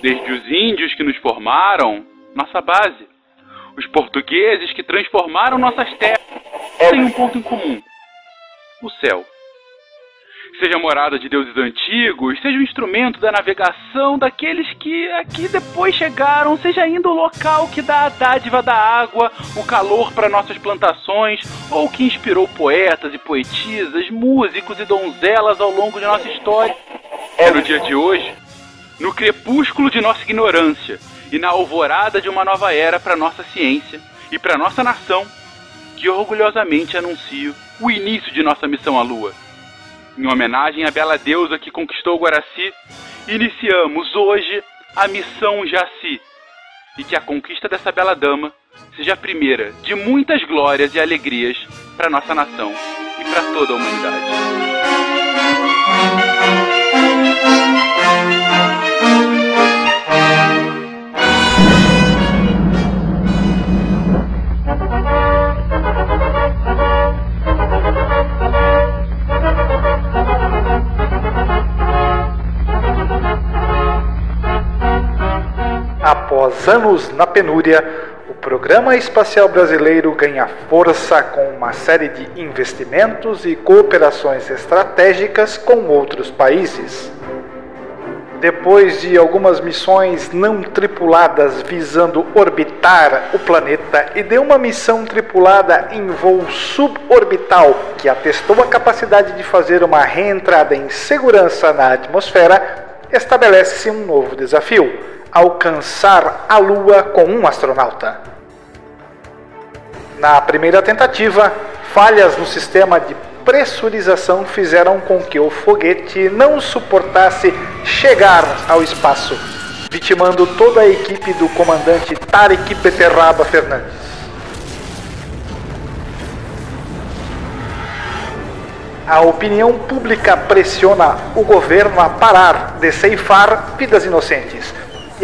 Desde os índios que nos formaram, nossa base. Os portugueses que transformaram nossas terras têm um ponto em comum: o céu seja morada de deuses antigos, seja o instrumento da navegação daqueles que aqui depois chegaram, seja ainda o local que dá a dádiva da água, o calor para nossas plantações, ou que inspirou poetas e poetisas, músicos e donzelas ao longo de nossa história. É no dia de hoje, no crepúsculo de nossa ignorância e na alvorada de uma nova era para nossa ciência e para nossa nação, que orgulhosamente anuncio o início de nossa missão à Lua em homenagem à bela deusa que conquistou Guaraci, iniciamos hoje a missão Jaci. E que a conquista dessa bela dama seja a primeira de muitas glórias e alegrias para nossa nação e para toda a humanidade. Após anos na penúria, o Programa Espacial Brasileiro ganha força com uma série de investimentos e cooperações estratégicas com outros países. Depois de algumas missões não tripuladas visando orbitar o planeta e de uma missão tripulada em voo suborbital que atestou a capacidade de fazer uma reentrada em segurança na atmosfera, estabelece-se um novo desafio alcançar a Lua com um astronauta. Na primeira tentativa, falhas no sistema de pressurização fizeram com que o foguete não suportasse chegar ao espaço, vitimando toda a equipe do comandante Tarek Beterraba Fernandes. A opinião pública pressiona o governo a parar de ceifar vidas inocentes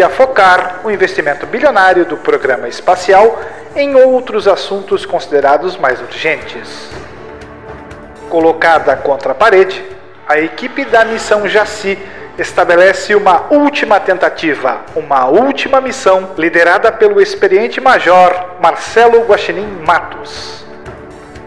e a focar o investimento bilionário do programa espacial em outros assuntos considerados mais urgentes. Colocada contra a parede, a equipe da missão Jaci estabelece uma última tentativa, uma última missão liderada pelo experiente major Marcelo Guaxinim Matos.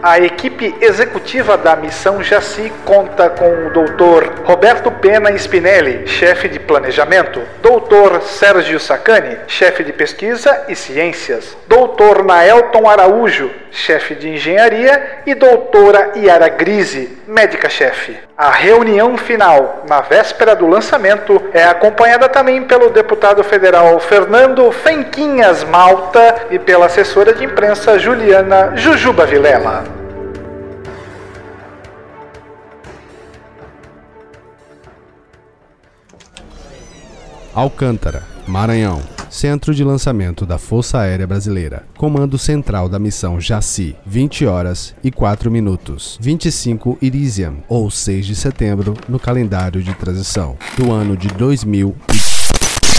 A equipe executiva da missão Jaci conta com o Dr. Roberto Pena Spinelli, chefe de planejamento, Dr. Sérgio Sacani, chefe de pesquisa e ciências, Dr. Naelton Araújo, chefe de engenharia, e doutora Yara Grise, médica-chefe. A reunião final, na véspera do lançamento, é acompanhada também pelo deputado federal Fernando Fenquinhas Malta e pela assessora de imprensa Juliana Jujuba Vilela. Alcântara, Maranhão. Centro de lançamento da Força Aérea Brasileira. Comando central da missão Jaci. 20 horas e 4 minutos. 25 Irisium, ou 6 de setembro, no calendário de transição do ano de 2000.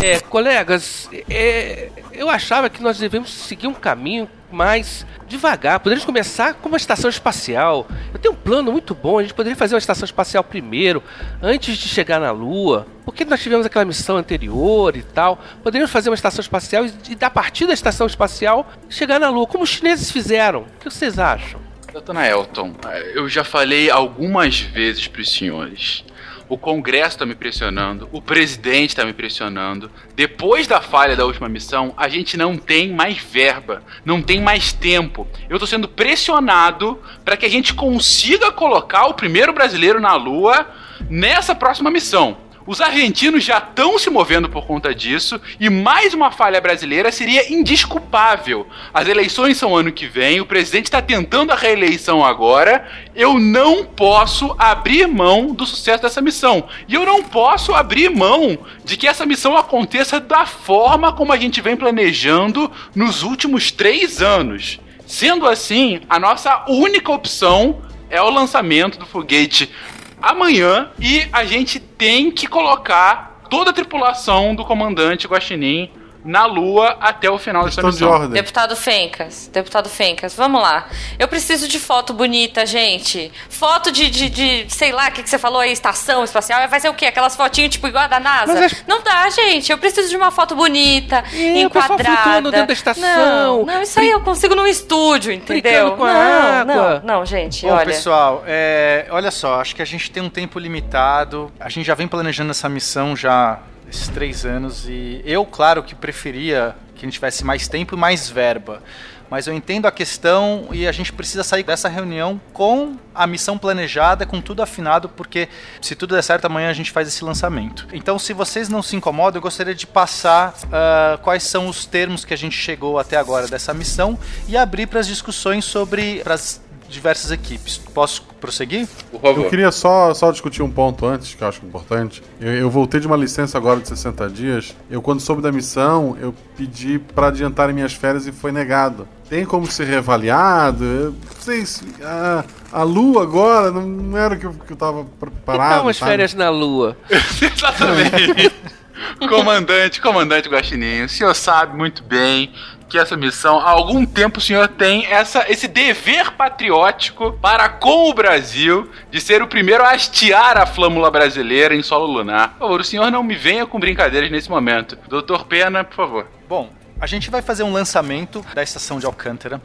É, colegas, é, eu achava que nós devemos seguir um caminho mais devagar. Poderíamos começar com uma estação espacial. Eu tenho um plano muito bom. A gente poderia fazer uma estação espacial primeiro, antes de chegar na Lua. Porque nós tivemos aquela missão anterior e tal. Poderíamos fazer uma estação espacial e, da partir da estação espacial, chegar na Lua, como os chineses fizeram. O que vocês acham? Dona Elton, eu já falei algumas vezes para os senhores o Congresso está me pressionando, o presidente está me pressionando. Depois da falha da última missão, a gente não tem mais verba, não tem mais tempo. Eu estou sendo pressionado para que a gente consiga colocar o primeiro brasileiro na Lua nessa próxima missão. Os argentinos já estão se movendo por conta disso e mais uma falha brasileira seria indisculpável. As eleições são ano que vem, o presidente está tentando a reeleição agora. Eu não posso abrir mão do sucesso dessa missão. E eu não posso abrir mão de que essa missão aconteça da forma como a gente vem planejando nos últimos três anos. Sendo assim, a nossa única opção é o lançamento do foguete amanhã e a gente tem que colocar toda a tripulação do comandante Guaxinim na Lua até o final dessa Questão de missão. ordem. Deputado Fencas, deputado Fencas, vamos lá. Eu preciso de foto bonita, gente. Foto de, de, de sei lá, o que, que você falou aí, estação espacial. Vai ser o quê? Aquelas fotinhas tipo igual a da NASA? As- Não dá, gente. Eu preciso de uma foto bonita, É, o pessoal enquadrada. flutuando dentro da estação. Não, não, isso aí eu consigo num estúdio, entendeu? Com a não, água. não, não, gente, Bom, olha. pessoal, é, olha só, acho que a gente tem um tempo limitado. A gente já vem planejando essa missão já esses três anos e eu, claro, que preferia que a gente tivesse mais tempo e mais verba. Mas eu entendo a questão e a gente precisa sair dessa reunião com a missão planejada, com tudo afinado, porque se tudo der certo, amanhã a gente faz esse lançamento. Então, se vocês não se incomodam, eu gostaria de passar ah, quais são os termos que a gente chegou até agora dessa missão e abrir para as discussões sobre diversas equipes. Posso prosseguir? Por favor. Eu queria só, só discutir um ponto antes, que eu acho importante. Eu, eu voltei de uma licença agora de 60 dias. Eu, quando soube da missão, eu pedi para adiantarem minhas férias e foi negado. Tem como ser reavaliado? Eu não sei se. A, a lua agora não, não era o que eu, que eu tava preparado. tal umas sabe? férias na Lua? Exatamente. comandante, comandante Guaxinim, o senhor sabe muito bem que essa missão, há algum tempo o senhor tem essa, esse dever patriótico para com o Brasil de ser o primeiro a hastear a flâmula brasileira em solo lunar. Por favor, o senhor não me venha com brincadeiras nesse momento. Doutor Pena, por favor. Bom, a gente vai fazer um lançamento da estação de Alcântara.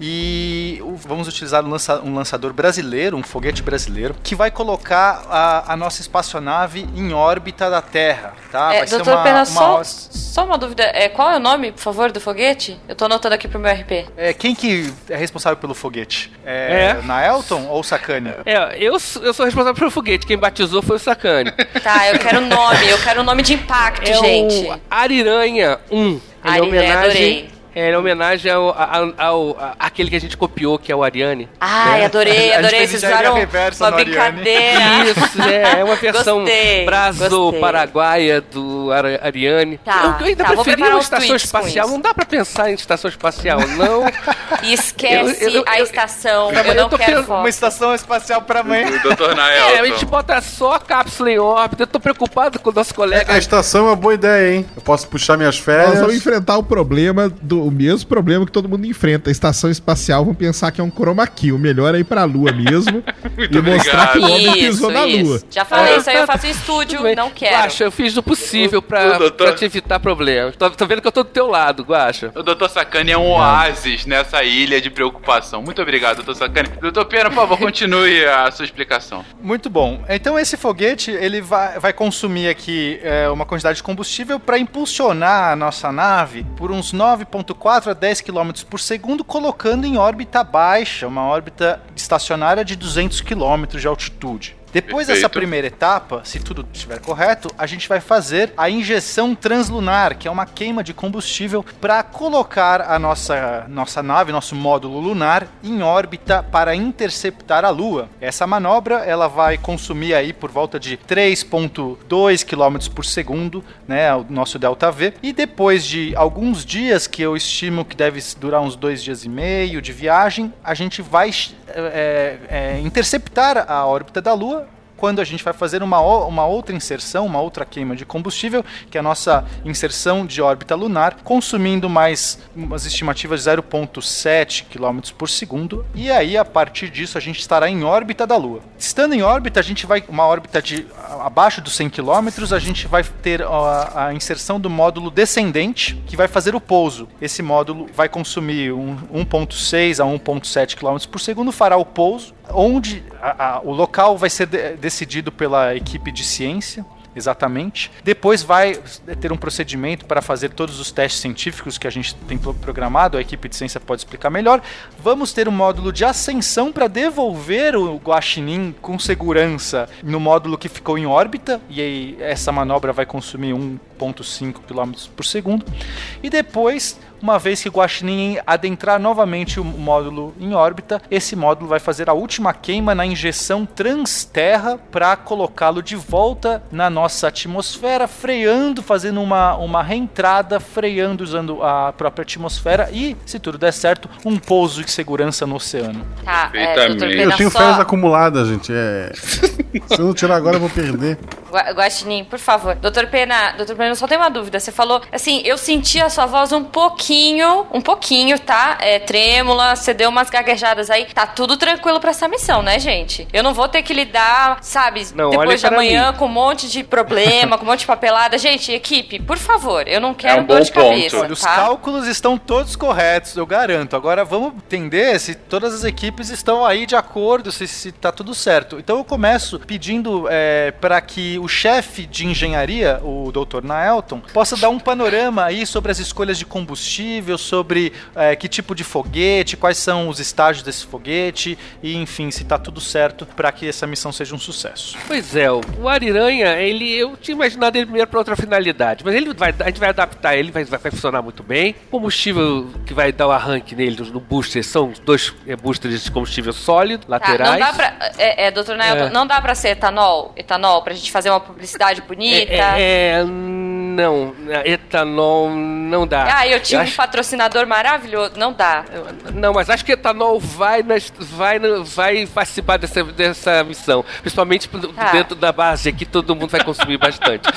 E o- vamos utilizar um, lança- um lançador brasileiro, um foguete brasileiro, que vai colocar a, a nossa espaçonave em órbita da Terra, tá? É, vai ser doutor uma, Pena, uma só, só uma dúvida. É, qual é o nome, por favor, do foguete? Eu tô anotando aqui pro meu RP. É, quem que é responsável pelo foguete? É, É. Naelton ou Sacani? É, eu, eu sou responsável pelo foguete. Quem batizou foi o Sacane. Tá, eu quero nome, eu quero um nome de impacto, É gente. o Ariranha 1. Ele é Ariranha, homenagem. adorei. É, é homenagem ao, ao, ao- aquele que a gente copiou, que é o Ariane. Ai, adorei, gente adorei. fez Vocês fizeram uma Ariane. brincadeira. Isso, é, é uma versão Gostei, braso-paraguaia do Ara- Ariane. Tá, eu, eu ainda tá, preferia uma estação espacial. Não dá pra pensar em estação espacial, não. E esquece Eu- eu- a estação. eu Eu, não tô quero foto. Uma estação espacial. O doutor É, a gente Naelton. bota só a cápsula em órbita. Eu tô preocupado com o nosso colega. A estação é uma boa ideia, hein? Eu posso puxar minhas Nós férias. vamos enfrentar o problema, do, o mesmo problema que todo mundo enfrenta. A estação espacial vão pensar que é um chroma key. O melhor é ir pra Lua mesmo e mostrar que o obrigado. homem pisou na Lua. Já falei, Ah, isso aí eu faço em estúdio, não quero. Guaxa, eu fiz o possível pra, o doutor- pra te evitar problemas. Tô, tô vendo que eu tô do teu lado, Guaxa. O Dr. Sacani é um oásis nessa ilha de preocupação. Muito obrigado, Dr. Sacani. Doutor Pena, por favor, continue a sua explicação. Muito bom. Então esse foguete ele vai, vai consumir aqui é, uma quantidade de combustível para impulsionar a nossa nave por uns 9,4 a 10 km por segundo, colocando em órbita baixa, uma órbita estacionária de 200 km de altitude. Depois dessa Perfeito. primeira etapa, se tudo estiver correto, a gente vai fazer a injeção translunar, que é uma queima de combustível para colocar a nossa, nossa nave, nosso módulo lunar, em órbita para interceptar a Lua. Essa manobra ela vai consumir aí por volta de 3,2 km por segundo, né, o nosso delta V. E depois de alguns dias, que eu estimo que deve durar uns dois dias e meio de viagem, a gente vai é, é, interceptar a órbita da Lua quando a gente vai fazer uma, uma outra inserção, uma outra queima de combustível, que é a nossa inserção de órbita lunar, consumindo mais umas estimativas de 0,7 km por segundo, e aí a partir disso a gente estará em órbita da Lua. Estando em órbita, a gente vai, uma órbita de abaixo dos 100 km, a gente vai ter a, a inserção do módulo descendente, que vai fazer o pouso. Esse módulo vai consumir um, 1,6 a 1,7 km por segundo, fará o pouso, onde a- o local vai ser de- decidido pela equipe de ciência. Exatamente. Depois vai ter um procedimento para fazer todos os testes científicos que a gente tem pro- programado, a equipe de ciência pode explicar melhor. Vamos ter um módulo de ascensão para devolver o Guaxinim com segurança no módulo que ficou em órbita, e aí essa manobra vai consumir 1,5 km por segundo. E depois, uma vez que o Guaxinim adentrar novamente o módulo em órbita, esse módulo vai fazer a última queima na injeção transterra para colocá-lo de volta na nossa atmosfera, freando, fazendo uma, uma reentrada, freando usando a própria atmosfera e, se tudo der certo, um pouso de segurança no oceano. Tá, é, Eu tenho só... férias acumuladas, gente. É... Se eu não tirar agora, eu vou perder. Gua- Guaxinim, por favor. Doutor Pena, doutor Pena, eu só tenho uma dúvida. Você falou, assim, eu senti a sua voz um pouquinho, um pouquinho, tá? É, trêmula, você deu umas gaguejadas aí. Tá tudo tranquilo pra essa missão, né, gente? Eu não vou ter que lidar, sabe, Não, olha depois de amanhã mim. com um monte de problema, com um monte de papelada. Gente, equipe, por favor, eu não quero um dor bom de cabeça, ponto. Olha, os tá? cálculos estão todos corretos, eu garanto. Agora vamos entender se todas as equipes estão aí de acordo, se, se tá tudo certo. Então eu começo pedindo é, para que o chefe de engenharia, o Dr. Naelton, possa dar um panorama aí sobre as escolhas de combustível, sobre é, que tipo de foguete, quais são os estágios desse foguete e enfim, se tá tudo certo para que essa missão seja um sucesso. Pois é, o Ariranha, ele, eu tinha imaginado ele primeiro para outra finalidade, mas ele vai, a gente vai adaptar ele, vai, vai funcionar muito bem. O combustível que vai dar o arranque nele no booster são dois é, boosters de combustível sólido, Tá, laterais. não dá pra. É, é doutor Naelton, É. não dá pra ser etanol? Etanol, pra gente fazer uma publicidade bonita? É, é, não, etanol não dá. Ah, eu tinha um acho- patrocinador maravilhoso. Não dá. Não, mas acho que etanol vai, nas, vai, vai participar dessa, dessa missão. Principalmente Ah. dentro da base aqui, todo mundo vai consumir bastante.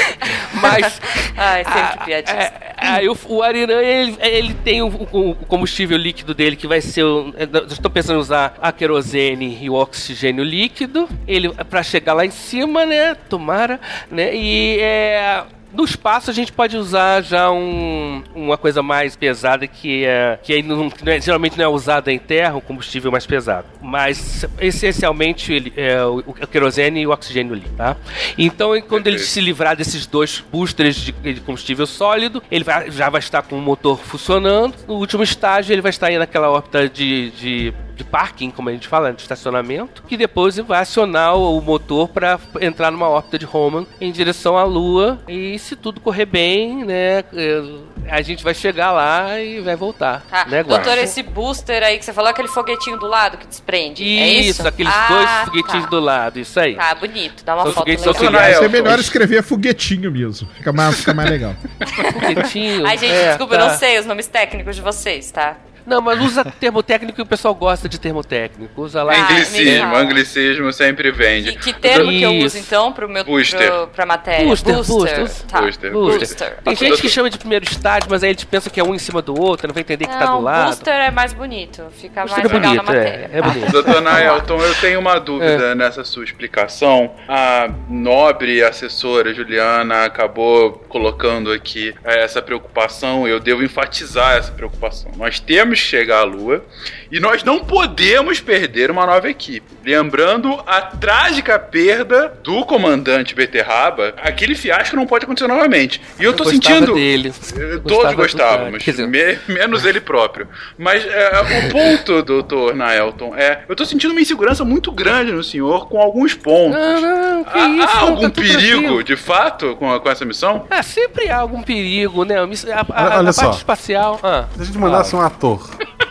mas. Ai, sempre ah, piadinha. é, Aí o, o Ariranha, ele, ele tem o, o- combustível líquido dele que vai ser. o- Eu estou pensando em usar a querosene e o oxigênio líquido. Ele para chegar lá em cima, né? Tomara, né? E é. No espaço a gente pode usar já um- uma coisa mais pesada que é que aí não, que não é- geralmente não é usada em terra, um combustível mais pesado. Mas essencialmente ele é o, o querosene e o oxigênio líquido, tá? Então quando ele se livrar desses dois boosters de, de combustível sólido, ele vai- já vai estar com o motor funcionando. No último estágio ele vai estar aí naquela órbita de, de de parking, como a gente fala, de estacionamento, que depois vai acionar o motor para entrar numa órbita de Hohmann em direção à Lua. E se tudo correr bem, né, eh, a gente vai chegar lá e vai voltar. Tá. né? Doutor, esse booster aí que você falou, aquele foguetinho do lado que desprende. é Isso, isso? aqueles Ah, dois foguetinhos tá. do lado, isso aí. Tá, bonito. Dá uma São foto legal. auxiliares. Elton. ser melhor escrever foguetinho mesmo. Fica mais, fica mais legal. Foguetinho. Ai, gente, é, desculpa, eu tá. não sei os nomes técnicos de vocês, tá? Não, mas usa termo técnico e o pessoal gosta de termo técnico. Usa lá. Ah, Anglicismo, anglicismo sempre vende. Que, que termo que eu Isso. uso, então, pro meu Booster. pro, pra matéria? Booster, booster. Tá. Booster, Booster. Booster. Tem gente que chama de primeiro estágio, mas aí eles pensam que é um em cima do outro, não vai entender que tá Não, do lado. booster é mais bonito. Fica Booster mais é legal na bonito, matéria. é, é bonito. Doutor Naelton, eu tenho uma dúvida É. nessa sua explicação. A nobre assessora Juliana acabou colocando aqui eh, essa preocupação, eu devo enfatizar essa preocupação. Nós temos que chegar à Lua e nós não podemos perder uma nova equipe. Lembrando a trágica perda do comandante Beterraba, aquele fiasco não pode acontecer novamente. E eu tô gostava sentindo. dele. Eu Todos gostávamos, dizer- me- menos ele próprio. Mas é, o ponto, doutor Naelton, é. Eu tô sentindo uma insegurança muito grande no senhor com alguns pontos. Não, não, que Há, isso? há algum tá perigo, tranquilo. de fato, com, com essa missão? Ah, sempre há algum perigo, né? A, a, a- Olha- a parte espacial. Ah. Se a gente mandasse um ator.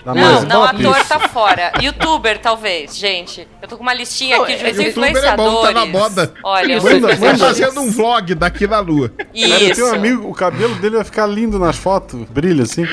Da Não, mais não, top- ator tá fora. Youtuber, talvez, gente. Eu tô com uma listinha Não, aqui de é- youtuber é influenciadores. bom, tá na moda. Olha, Isso, os Manda- Vai influenciadores. fazendo um vlog daqui na lua. Cara, eu Isso. tenho um amigo, o cabelo dele vai ficar lindo nas fotos, brilha assim.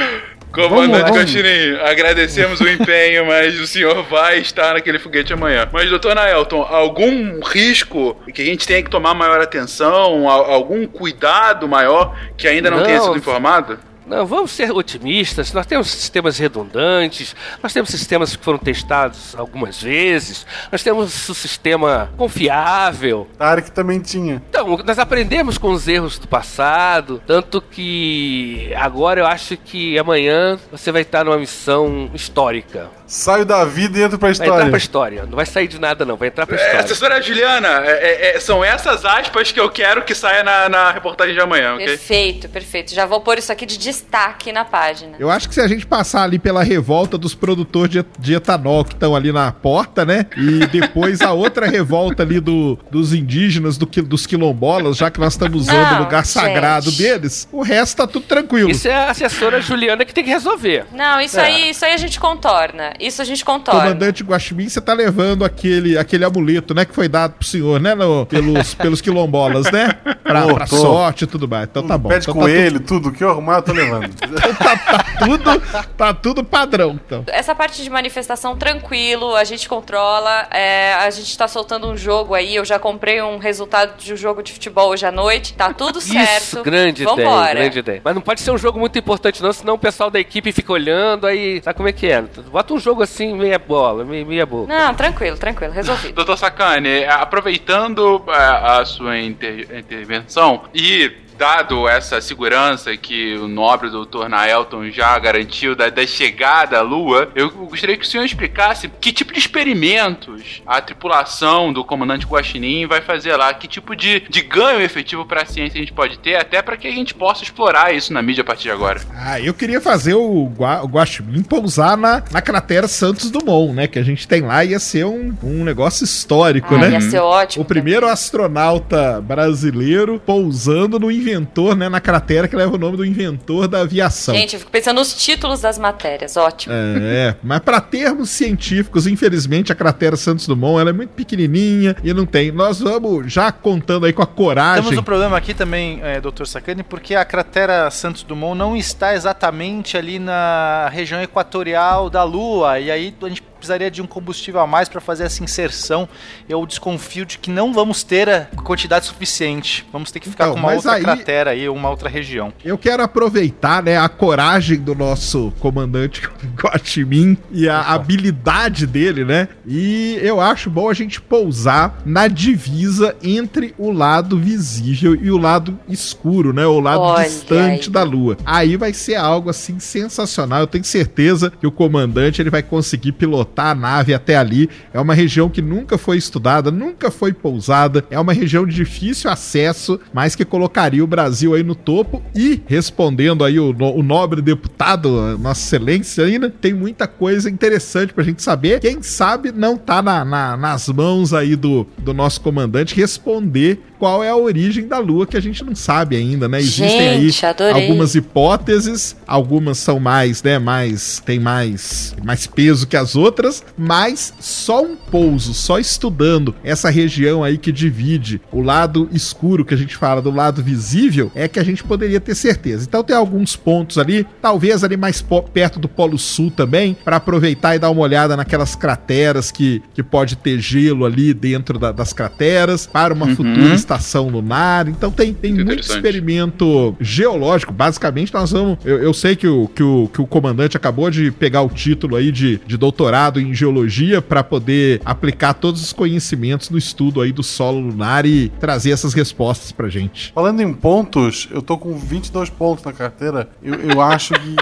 Comandante Vamos, vamos. Cochinim, agradecemos o empenho, mas o senhor vai estar naquele foguete amanhã. Mas, doutor Naelton, algum risco que a gente tenha que tomar maior atenção, al- algum cuidado maior que ainda não, tenha Não. sido informado? Não, vamos ser otimistas. Nós temos sistemas redundantes, nós temos sistemas que foram testados algumas vezes, nós temos um sistema confiável. Tarek também tinha. Então, nós aprendemos com os erros do passado, tanto que agora eu acho que amanhã você vai estar numa missão histórica. Saio da vida e entro pra Vai entrar história. pra história. Não vai sair de nada, não. Vai entrar pra É, história. assessora Juliana, é- é- é- são essas aspas que eu quero que saia na, na reportagem de amanhã, ok? Perfeito, perfeito. Já vou pôr isso aqui de destaque na página. Eu acho que se a gente passar ali pela revolta dos produtores de, de etanol que estão ali na porta, né? E depois a outra revolta ali do, dos indígenas, do, dos quilombolas, já que nós estamos usando Não, o lugar gente. sagrado deles, o resto tá tudo tranquilo. Isso é a assessora Juliana que tem que resolver. Não, isso É. aí, isso aí a gente contorna. Isso a gente contorna. Comandante Guaxinim, você tá levando aquele, aquele amuleto, né? Que foi dado pro senhor, né? no- pelos, pelos quilombolas, né? Pra, Tô, pra sorte e tudo mais. Então tá bom. Pé de Então tá coelho, tudo que eu arrumar, eu tô levando. mano. tá, tá tudo, tá tudo padrão, então. Essa parte de manifestação, tranquilo, a gente controla. é, a gente tá soltando um jogo aí. Eu já comprei um resultado de um jogo de futebol hoje à noite. Tá tudo certo. Isso, grande Vambora. ideia, grande ideia. Mas não pode ser um jogo muito importante não, senão o pessoal da equipe fica olhando, aí sabe como é que é? Bota um jogo assim, meia bola, meia, meia boca. Não, tranquilo, tranquilo, resolvido. Doutor Sacani, aproveitando a, a sua inter- intervenção e dado essa segurança que o nobre doutor Naelton já garantiu da, da chegada à Lua, eu gostaria que o senhor explicasse que tipo de experimentos a tripulação do comandante Guaxinim vai fazer lá, que tipo de, de ganho efetivo para a ciência a gente pode ter, até para que a gente possa explorar isso na mídia a partir de agora. Ah, eu queria fazer o, Gua, o Guaxinim pousar na, na cratera Santos Dumont, né? Que a gente tem lá, ia ser um, um negócio histórico, Ah, né? ia ser ótimo. O primeiro astronauta brasileiro pousando no inventor, né? Na cratera que leva o nome do inventor da aviação. Gente, eu fico pensando nos títulos das matérias, ótimo. É, mas para termos científicos, infelizmente a cratera Santos Dumont ela é muito pequenininha e não tem. Nós vamos já contando aí com a coragem. Temos um problema aqui também, é, Dr. Sacani, porque a cratera Santos Dumont não está exatamente ali na região equatorial da Lua, e aí a gente precisaria de um combustível a mais para fazer essa inserção. Eu desconfio de que não vamos ter a quantidade suficiente. Vamos ter que ficar Então, com uma outra aí- cratera aí, uma outra região. Eu quero aproveitar, né, a coragem do nosso comandante Guaxinim e a habilidade dele, né? E eu acho bom a gente pousar na divisa entre o lado visível e o lado escuro, né? O lado Olha distante aí. da lua. Aí vai ser algo assim sensacional. Eu tenho certeza que o comandante ele vai conseguir pilotar a nave até ali. É uma região que nunca foi estudada, nunca foi pousada. É uma região de difícil acesso, mas que colocaria o Brasil aí no topo. E respondendo aí o, o nobre deputado, Nossa Excelência né? Tem muita coisa interessante pra gente saber. Quem sabe não tá na- na- nas mãos aí do, do nosso comandante responder qual é a origem da Lua, que a gente não sabe ainda, né? Existem Gente, aí adorei. algumas hipóteses, algumas são mais, né, mais tem mais mais peso que as outras, mas só um pouso, só estudando essa região aí que divide o lado escuro que a gente fala do lado visível, é que a gente poderia ter certeza. Então tem alguns pontos ali, talvez ali mais perto do Polo Sul também, para aproveitar e dar uma olhada naquelas crateras que, que pode ter gelo ali dentro da- das crateras, para uma futura estação lunar. Então tem, tem Muito experimento geológico. Basicamente, nós vamos. Eu, eu sei que o, que, o, que o comandante acabou de pegar o título aí de, de doutorado em geologia para poder aplicar todos os conhecimentos no estudo aí do solo lunar e trazer essas respostas pra gente. Falando em pontos, eu tô com 22 pontos na carteira. Eu, eu acho que.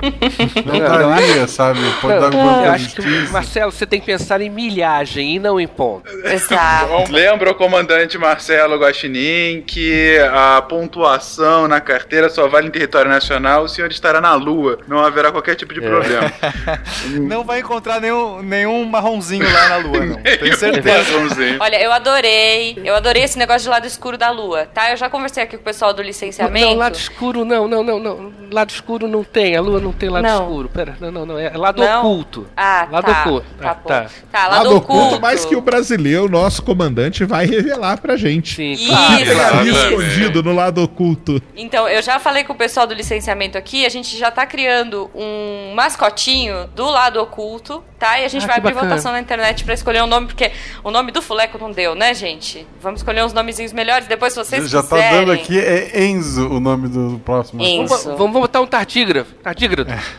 Não daria, sabe? Pode dar alguma Eu acho que. Marcelo, você tem que pensar em milhagem e não em ponto. Exato. Bom, lembra o comandante Marcelo Guaxinim que a pontuação na carteira só vale em território nacional, o senhor estará na lua. Não haverá qualquer tipo de problema. Não vai encontrar nenhum, nenhum marronzinho lá na Lua, não. Tenho certeza. Marronzinho. Olha, eu adorei, eu adorei esse negócio de lado escuro da lua, tá? Eu já conversei aqui com o pessoal do licenciamento. Não, lado escuro não, não, não, não. Lado escuro não tem, a lua não tem lado Não. escuro. Pera, não, não, não. É lado Não? oculto. Ah, Lado tá. oculto. Tá Ah, bom. tá. Tá, lado, Lado oculto, oculto. mas que o brasileiro, nosso comandante, vai revelar pra gente. Sim, Isso, claro. Ali isso. escondido no lado oculto. Então, eu já falei com o pessoal do licenciamento aqui, a gente já tá criando um mascotinho do lado oculto, tá? E a gente Ah, vai abrir bacana. votação na internet pra escolher um nome, porque o nome do fuleco não deu, né, gente? Vamos escolher uns nomezinhos melhores, depois se vocês Já tá quiserem. dando aqui, é Enzo o nome do, do próximo. Enzo. Vamos, vamos botar um tardígrafo. Tardígrafo.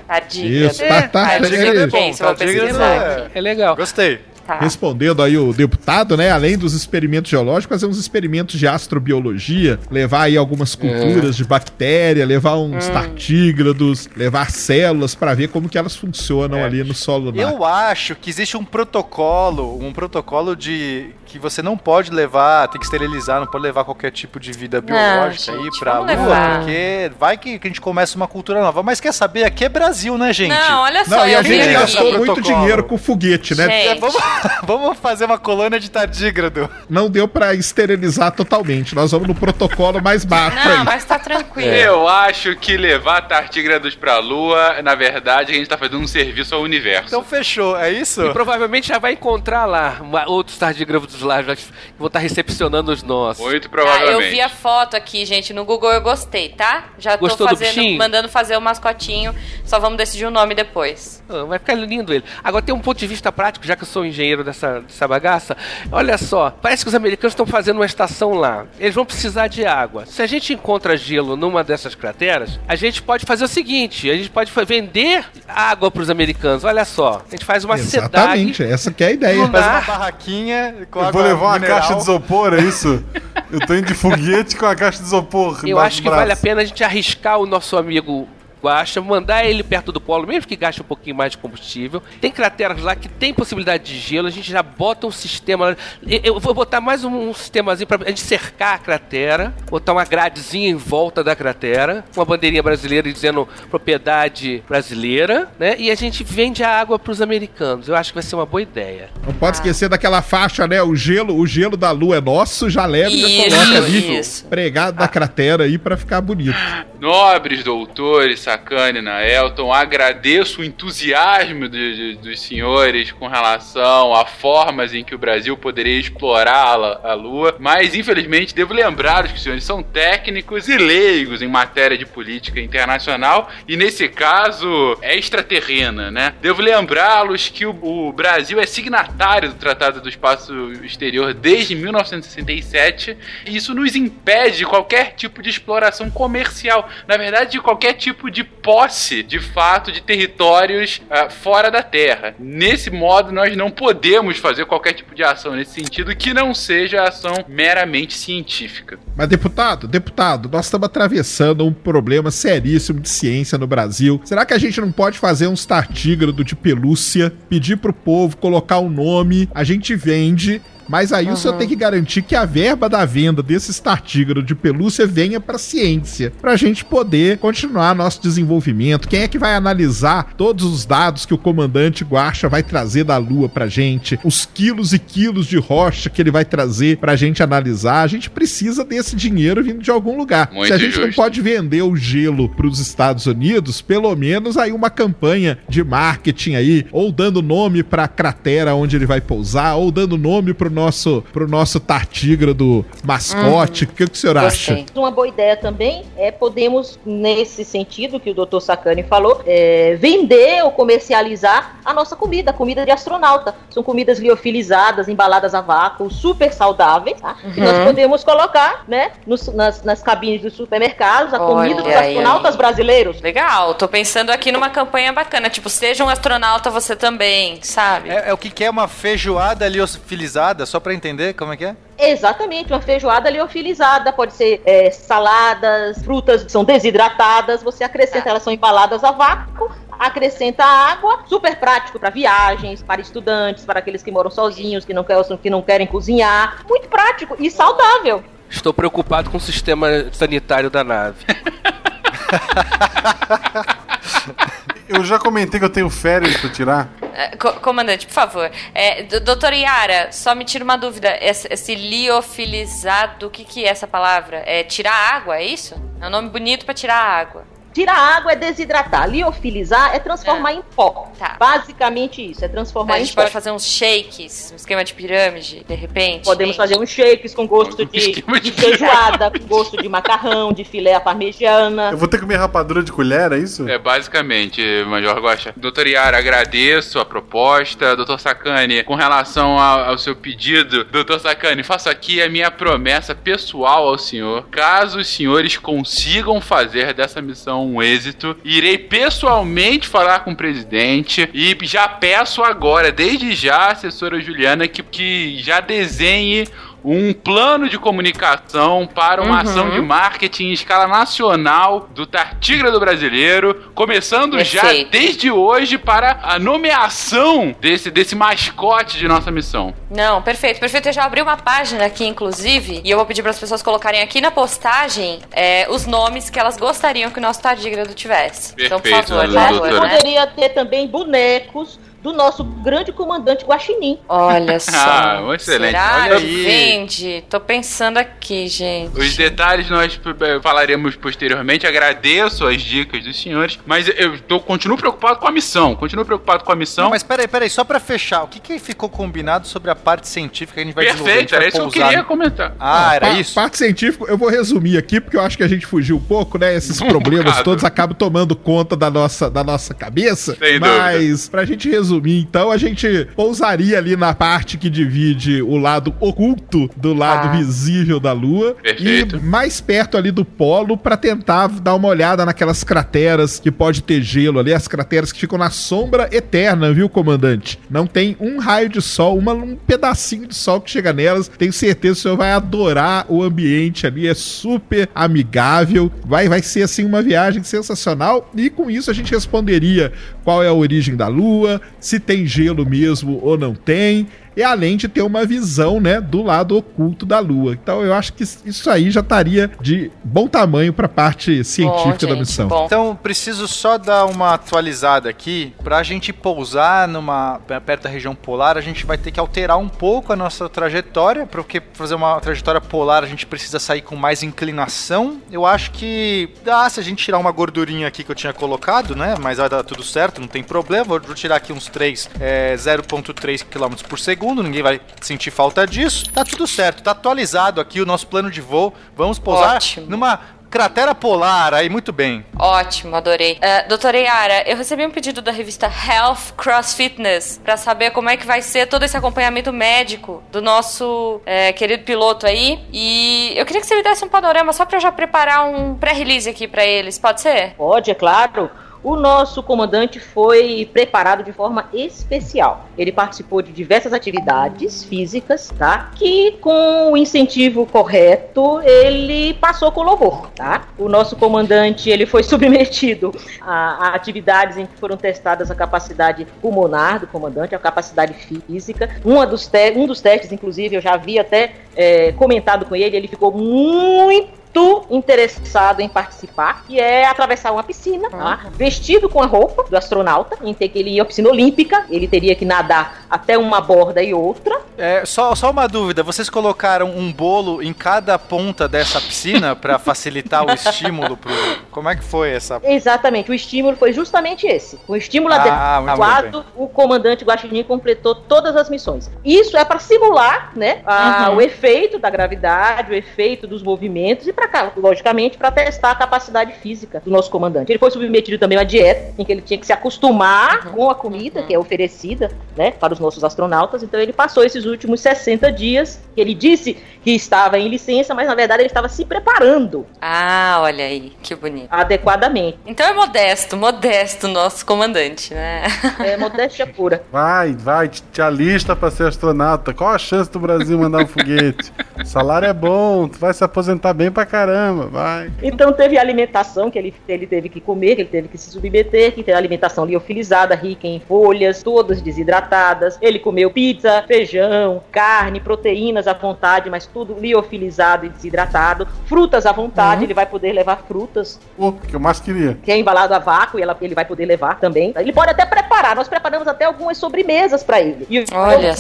Tardígrado. Isso, tá, tá. Tardígrado é- é Tardígrado pesquisar é- aqui. É legal. Gostei. Tá. Respondendo aí o deputado, né? Além dos experimentos geológicos, fazer uns experimentos de astrobiologia, levar aí algumas culturas de bactéria, levar uns tartígrados, levar células para ver como que elas funcionam ali no solo lunar. Eu acho que existe um protocolo, um protocolo de que você não pode levar, tem que esterilizar, não pode levar qualquer tipo de vida biológica aí gente, pra lua, levar. porque vai que, que a gente começa uma cultura nova. Mas quer saber, aqui é Brasil, né, gente? Não, olha só, Não, e a gente gastou muito dinheiro com foguete, né? Gente, É, vamos- Vamos fazer uma colônia de tardígrado. Não deu pra esterilizar totalmente. Nós vamos no protocolo mais baixo Não, aí. mas tá tranquilo. Eu acho que levar tartígrados pra lua, na verdade, a gente tá fazendo um serviço ao universo. Então fechou, é isso? E provavelmente já vai encontrar lá uma- outros tardígrados lá já que vão estar recepcionando os nossos. Muito Ah, provavelmente. eu vi a foto aqui, gente, no Google eu gostei, tá? Já Gostou tô do fazendo, mandando fazer o mascotinho. Só vamos decidir o nome depois. Ah, Vai ficar lindo ele. Agora tem um ponto de vista prático, já que eu sou engenheiro dessa, dessa bagaça. Olha só, parece que os americanos estão fazendo uma estação lá. Eles vão precisar de água. Se a gente encontra gelo numa dessas crateras, a gente pode fazer o seguinte: a gente pode vender água para os americanos. Olha só, a gente faz uma Exatamente, cidade. essa que é a ideia. Não Faz uma barraquinha com Eu água vou levar uma mineral. caixa de isopor, é isso? Eu tô indo de foguete com a caixa de isopor. Eu acho que braço. vale a pena a gente arriscar o nosso amigo Guaxa, mandar ele perto do polo, mesmo que gaste um pouquinho mais de combustível. Tem crateras lá que tem possibilidade de gelo, a gente já bota um sistema. Eu- Eu vou botar mais um, um sistemazinho pra gente cercar a cratera, botar uma gradezinha em volta da cratera, uma bandeirinha brasileira dizendo propriedade brasileira, né? E a gente vende a água pros americanos. Eu acho que vai ser uma boa ideia. Não pode esquecer daquela faixa, né? O gelo, o gelo da lua é nosso, já leva e já Isso, coloca ali isso. pregado na cratera aí pra ficar bonito. Nobres doutores, Sacane, Elton, agradeço o entusiasmo de- de- dos senhores com relação a formas em que o Brasil poderia explorar a, a Lua, mas infelizmente devo lembrar que os senhores são técnicos e leigos em matéria de política internacional. E nesse caso é extraterrena, né? Devo lembrá-los que o, o Brasil é signatário do Tratado do Espaço Exterior desde 1967 e isso nos impede de qualquer tipo de exploração comercial, na verdade de qualquer tipo de posse de fato de territórios ah, fora da Terra. Nesse modo nós não podemos fazer qualquer tipo de ação nesse sentido que não seja ação meramente científica. Mas, deputado, deputado, nós estamos atravessando um problema seríssimo de ciência no Brasil. Será que a gente não pode fazer uns tartígrado de pelúcia, pedir pro povo colocar o nome, a gente vende. Mas aí o senhor tem que garantir que a verba da venda desses tartígrados de pelúcia venha pra ciência, pra gente poder continuar nosso desenvolvimento. Quem é que vai analisar todos os dados que o comandante Guaxa vai trazer da Lua pra gente, os quilos e quilos de rocha que ele vai trazer pra gente analisar? A gente precisa desse dinheiro vindo de algum lugar. Muito Se a gente não justo. pode vender o gelo pros Estados Unidos, pelo menos aí uma campanha de marketing aí, ou dando nome pra cratera onde ele vai pousar, ou dando nome pro nosso, pro nosso tartígrado mascote. O que, que o senhor acha? Gostei. Uma boa ideia também é podemos, nesse sentido que o Dr. Sacani falou, é, vender ou comercializar a nossa comida, a comida de astronauta. São comidas liofilizadas, embaladas a vácuo, super saudáveis, tá? E nós podemos colocar, né, nos- nas, nas cabines dos supermercados, a comida dos Olha aí, astronautas aí. brasileiros. Legal, tô pensando aqui numa campanha bacana, tipo, seja um astronauta você também, sabe? É, é o que que é uma feijoada liofilizada, só pra entender como é que é? Exatamente, uma feijoada liofilizada, pode ser é, saladas, frutas que são desidratadas, você acrescenta, elas são embaladas a vácuo, acrescenta água, super prático para viagens, para estudantes, para aqueles que moram sozinhos, que não, querem, que não querem cozinhar, muito prático e saudável. Estou preocupado com o sistema sanitário da nave. Eu já comentei que eu tenho férias pra tirar. É, co- comandante, por favor. É, d- doutor Yara, só me tira uma dúvida. Esse, esse liofilizado, o que, que é essa palavra? É tirar água, é isso? É um nome bonito pra tirar água. Tirar água é desidratar, liofilizar é transformar em pó. Tá. Basicamente isso, é transformar A em gente pó. pode fazer uns shakes, um esquema de pirâmide, de repente. Podemos fazer uns shakes com gosto de, de de feijoada, com gosto de macarrão, de filé à parmegiana. Eu vou ter que comer rapadura de colher, é isso? É, basicamente, Major Gosta. Doutor Yara, agradeço a proposta. Doutor Sacani, com relação ao, ao seu pedido, doutor Sacani, faço aqui a minha promessa pessoal ao senhor. Caso os senhores consigam fazer dessa missão um êxito, irei pessoalmente falar com o presidente e já peço agora, desde já, assessora Juliana, que, que já desenhe um plano de comunicação para uma ação de marketing em escala nacional do Tartígrado brasileiro, começando já Perfeito. desde hoje para a nomeação desse, desse mascote de nossa missão. Não, perfeito, perfeito. Eu já abri uma página aqui, inclusive, e eu vou pedir para as pessoas colocarem aqui na postagem é, os nomes que elas gostariam que o nosso tardígrado tivesse. então, por Perfeito, favor, por favor, né? poderia ter também bonecos do nosso grande comandante Guaxinim. Olha só. Ah, excelente. Será Olha aí. vende? Tô pensando aqui, gente. Os detalhes nós eh, falaremos posteriormente. Agradeço as dicas dos senhores, mas eu tô, continuo preocupado com a missão. Continuo preocupado com a missão. Não, mas peraí, peraí, só pra fechar, o que, que ficou combinado sobre a parte científica que a gente vai desenvolver? Gente Perfeito, era isso que eu queria comentar. Ah, era Pa- isso? Parte científica, eu vou resumir aqui, porque eu acho que a gente fugiu um pouco, né? Esses problemas bocado. todos acabam tomando conta da nossa, da nossa cabeça. Sem mas, pra gente resumir, então, a gente pousaria ali na parte que divide o lado oculto do lado Ah. visível da Lua. Perfeito. E mais perto ali do polo pra tentar dar uma olhada naquelas crateras que pode ter gelo ali, as crateras que ficam na sombra eterna, viu, comandante? Não tem um raio de sol, uma, um pedacinho de sol que chega nelas. Tenho certeza que o senhor vai adorar o ambiente ali, é super amigável. Vai, vai ser assim uma viagem sensacional. E com isso a gente responderia qual é a origem da Lua, se tem gelo mesmo ou não tem. E além de ter uma visão, né, do lado oculto da Lua. Então eu acho que isso aí já estaria de bom tamanho para a parte científica Bom, da missão. Bom. Então, preciso só dar uma atualizada aqui. Pra gente pousar numa perto da região polar, a gente vai ter que alterar um pouco a nossa trajetória, porque pra fazer uma trajetória polar a gente precisa sair com mais inclinação. Eu acho que dá se a gente tirar uma gordurinha aqui que eu tinha colocado, né? Mas vai dar tudo certo, não tem problema. Vou vou tirar aqui uns 3, é, 0.3 km por segundo, ninguém vai sentir falta disso. Tá tudo certo, tá atualizado aqui o nosso plano de voo. Vamos pousar Ótimo. numa cratera polar aí, muito bem. Ótimo, adorei. Uh, doutora Yara, eu recebi um pedido da revista Health Cross Fitness pra saber como é que vai ser todo esse acompanhamento médico do nosso eh, querido piloto aí. E eu queria que você me desse um panorama só pra eu já preparar um pré-release aqui pra eles. Pode ser? Pode, é claro. O nosso comandante foi preparado de forma especial. Ele participou de diversas atividades físicas, tá? Que com o incentivo correto, ele passou com louvor, tá? O nosso comandante, ele foi submetido a, a atividades em que foram testadas a capacidade pulmonar do comandante, a capacidade física. Dos um dos testes, inclusive, eu já havia até eh, comentado com ele, ele ficou muito interessado em participar, que é atravessar uma piscina, tá? vestido com a roupa do astronauta, em ter que ele ir à piscina olímpica, ele teria que nadar até uma borda e outra. É, só, só uma dúvida, vocês colocaram um bolo em cada ponta dessa piscina pra facilitar o estímulo pro. Como é que foi essa? Exatamente, o estímulo foi justamente esse. O estímulo Ah, muito adequado, o comandante Guaxinim completou todas as missões. Isso é para simular, né, a- Uhum. o efeito da gravidade, o efeito dos movimentos e para logicamente para testar a capacidade física do nosso comandante. Ele foi submetido também a uma dieta em que ele tinha que se acostumar com a comida que é oferecida, né, para os nossos astronautas. Então ele passou esses últimos 60 dias, que ele disse que estava em licença, mas na verdade ele estava se preparando Ah, olha aí, que bonito. adequadamente. Então é modesto, modesto o nosso comandante, né? É modéstia pura. Vai, vai, te, te alista pra ser astronauta. Qual a chance do Brasil mandar um foguete? O salário é bom, tu vai se aposentar bem pra caramba, vai. Então teve a alimentação que ele, ele teve que comer, que ele teve que se submeter, que teve a alimentação liofilizada, rica em folhas, todas desidratadas. Ele comeu pizza, feijão, carne, proteínas à vontade, mas tudo liofilizado e desidratado. Frutas à vontade, ele vai poder levar frutas, Pô, que eu mais queria. que é embalado a vácuo, e ela- ele vai poder levar também. Ele pode até preparar, nós preparamos até algumas sobremesas para ele. E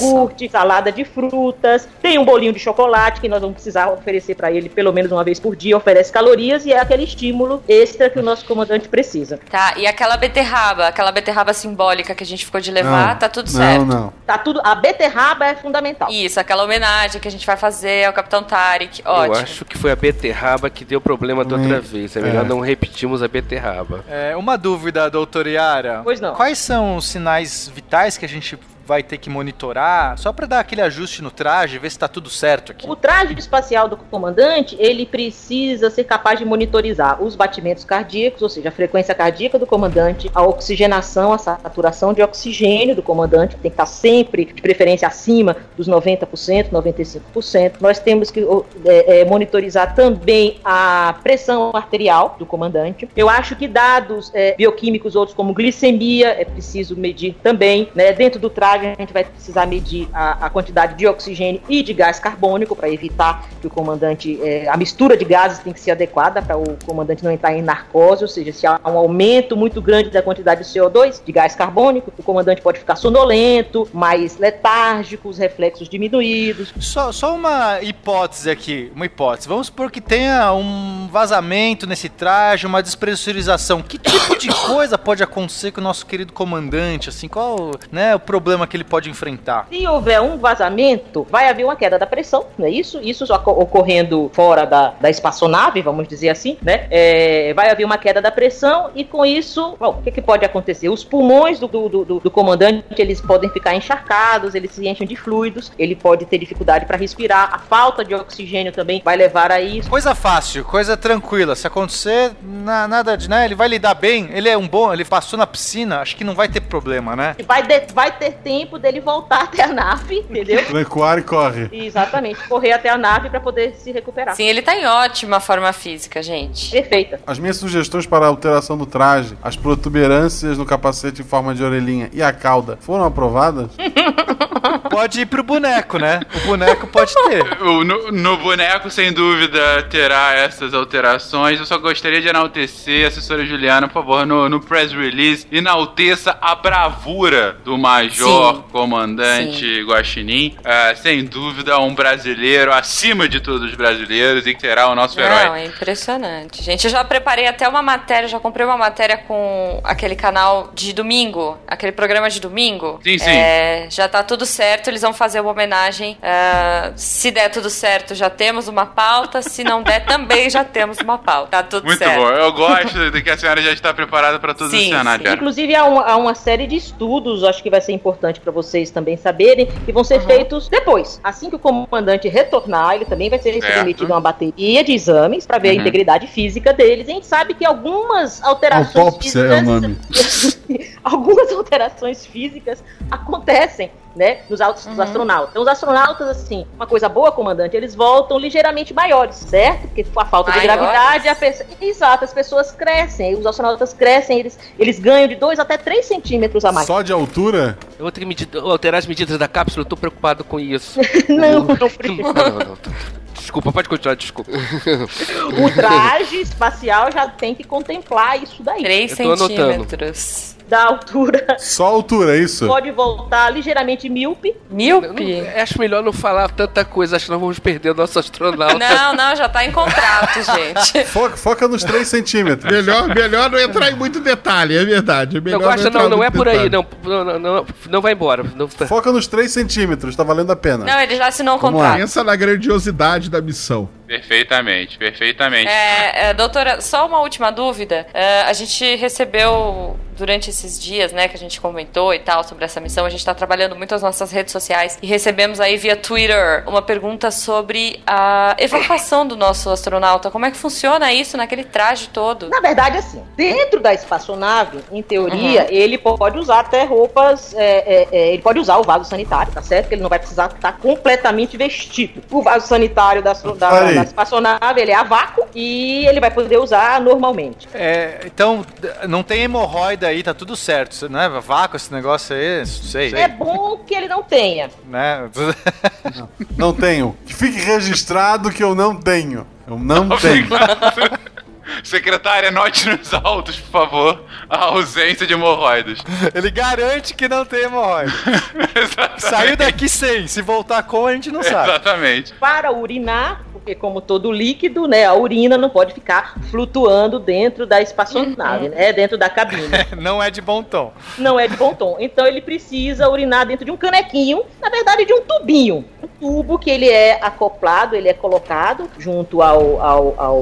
iogurte, salada de frutas, tem um bolinho de chocolate que nós vamos precisar oferecer para ele pelo menos uma vez por dia, oferece calorias e é aquele estímulo extra que o nosso comandante precisa. Tá, e aquela beterraba, aquela beterraba simbólica que a gente ficou de levar, Não, tá tudo não, certo. Não, Tá tudo, a beterraba é fundamental. Isso, aquela homenagem que a gente vai fazer ao Capitão Tarek. Ótimo. Eu acho que foi a beterraba que deu problema da outra vez. É melhor é. não repetirmos a beterraba. É, uma dúvida, doutor Yara. Pois não. Quais são os sinais vitais que a gente vai ter que monitorar? Só pra dar aquele ajuste no traje, ver se tá tudo certo aqui. O traje espacial do comandante, ele precisa ser capaz de monitorizar os batimentos cardíacos, ou seja, a frequência cardíaca do comandante, a oxigenação, a saturação de oxigênio do comandante, que tem que estar sempre, de preferência, acima dos 90%, 95%. Nós temos que é, é, monitorizar também a pressão arterial do comandante. Eu acho que dados é, bioquímicos outros, como glicemia, é preciso medir também. Né? Dentro do traje a gente vai precisar medir a, a quantidade de oxigênio e de gás carbônico para evitar que o comandante. É, a mistura de gases tem que ser adequada para o comandante não entrar em narcose, ou seja, se há um aumento muito grande da quantidade de CO2, de gás carbônico, o comandante pode ficar sonolento, mais letárgico, os reflexos diminuídos. Só, só uma hipótese aqui, uma hipótese. Vamos supor que tenha um vazamento nesse traje, uma despressurização. Que tipo de coisa pode acontecer com o nosso querido comandante? Assim, qual né, o problema que ele pode enfrentar? Se houver um vazamento, vai haver uma queda da pressão, não é isso? Isso ocorrendo fora da, da espaçonave, vamos dizer assim, né? É, vai haver uma queda da pressão e com isso, bom, o que, que pode acontecer? Os pulmões do, do, do, do comandante, eles podem ficar encharcados, eles se enchem de fluidos, ele pode ter dificuldade para respirar, a falta de oxigênio também vai levar a isso. Coisa fácil, coisa tranquila. Se acontecer, na, nada de, né? Ele vai lidar bem, ele é um bom, ele passou na piscina, acho que não vai ter problema, né? Vai, de, vai ter tempo dele voltar até a nave, entendeu? Recuar e corre. Exatamente, correr até a nave para poder se recuperar. Sim, ele tá em ótima forma física, gente. Perfeita. As minhas sugestões para a alteração do traje, as protuberâncias no capacete em forma de orelhinha e a cauda foram aprovadas? pode ir pro boneco, né? O boneco pode ter. No, no, boneco, sem dúvida, terá essas alterações. Eu só gostaria de enaltecer, assessora Juliana, por favor, no, no press release, enalteça a bravura do Major Sim. Comandante Sim. Guaxinim. Uh, sem dúvida, um brasileiro acima de todos os brasileiros e que será o nosso Não, herói. Não, é impressionante. Gente, eu já preparei até uma matéria, já comprei uma matéria com aquele canal de domingo, aquele programa de domingo. Sim, sim. É, já tá tudo certo, eles vão fazer uma homenagem. Uh, se der tudo certo, já temos uma pauta. Se não der, também já temos uma pauta. Tá tudo Muito certo. Muito bom. Eu gosto de que a senhora já está preparada para todos sim, os cenários. Inclusive, há uma, há uma, série de estudos, acho que vai ser importante para vocês também saberem, que vão ser uhum. feitos depois. Assim que o comandante retornar, ele também vai ser submetido a uma bateria de exames para ver uhum. a integridade física deles. E a gente sabe que algumas alterações Autópsia físicas. É o nome. algumas alterações físicas acontecem né, dos, autos, uhum. astronautas. Então, os astronautas, assim, uma coisa boa, comandante, eles voltam ligeiramente maiores, certo? Porque com a falta maiores. de gravidade, a pessoa... exato, as pessoas crescem, os astronautas crescem, eles, eles ganham de 2 até 3 centímetros a mais. Só de altura? Eu vou ter que alterar as medidas da cápsula, eu tô preocupado com isso. não, não, não, não, não. Desculpa, pode continuar, desculpa. o traje espacial já tem que contemplar isso daí. 3 centímetros da altura. Só a altura, é isso? Pode voltar ligeiramente míope. Míope? Não, acho melhor não falar tanta coisa, acho que nós vamos perder o nosso astronauta. Não, não, já tá em contrato, gente. Foca, foca nos 3 centímetros. Melhor, melhor não entrar em muito detalhe, é verdade. É melhor eu gosto, não, não, não é por aí, não, não, não, não vai embora. Não... Foca nos 3 centímetros, tá valendo a pena. Não, ele já assinou o contrato. Pensa na grandiosidade da missão. Perfeitamente, perfeitamente. É, é, doutora, só uma última dúvida. É, a gente recebeu durante esses dias, né, que a gente comentou e tal sobre essa missão, a gente está trabalhando muito as nossas redes sociais e recebemos aí via Twitter uma pergunta sobre a evacuação do nosso astronauta. Como é que funciona isso naquele traje todo? Na verdade, assim, dentro da espaçonave, em teoria, uhum. ele pode usar até roupas, é, é, é, ele pode usar o vaso sanitário, tá certo? Que ele não vai precisar estar completamente vestido. O vaso sanitário da, da, da espaçonave, ele é a vácuo e ele vai poder usar normalmente. É, então, não tem hemorroida aí, tá tudo certo, né? Vácuo esse negócio aí, sei. É bom que ele não tenha. Né? não, não tenho. Que fique registrado que eu não tenho. Eu não tenho. Secretária, note nos autos, por favor, a ausência de hemorroidas. Ele garante que não tem hemorroida. Saiu daqui sem. Se voltar com, a gente não sabe. Exatamente. Para urinar, porque como todo líquido, né, a urina não pode ficar flutuando dentro da espaçonave, né, dentro da cabine. não é de bom tom. Não é de bom tom. Então ele precisa urinar dentro de um canequinho, na verdade de um tubinho. Um tubo que ele é acoplado, ele é colocado junto ao, ao, ao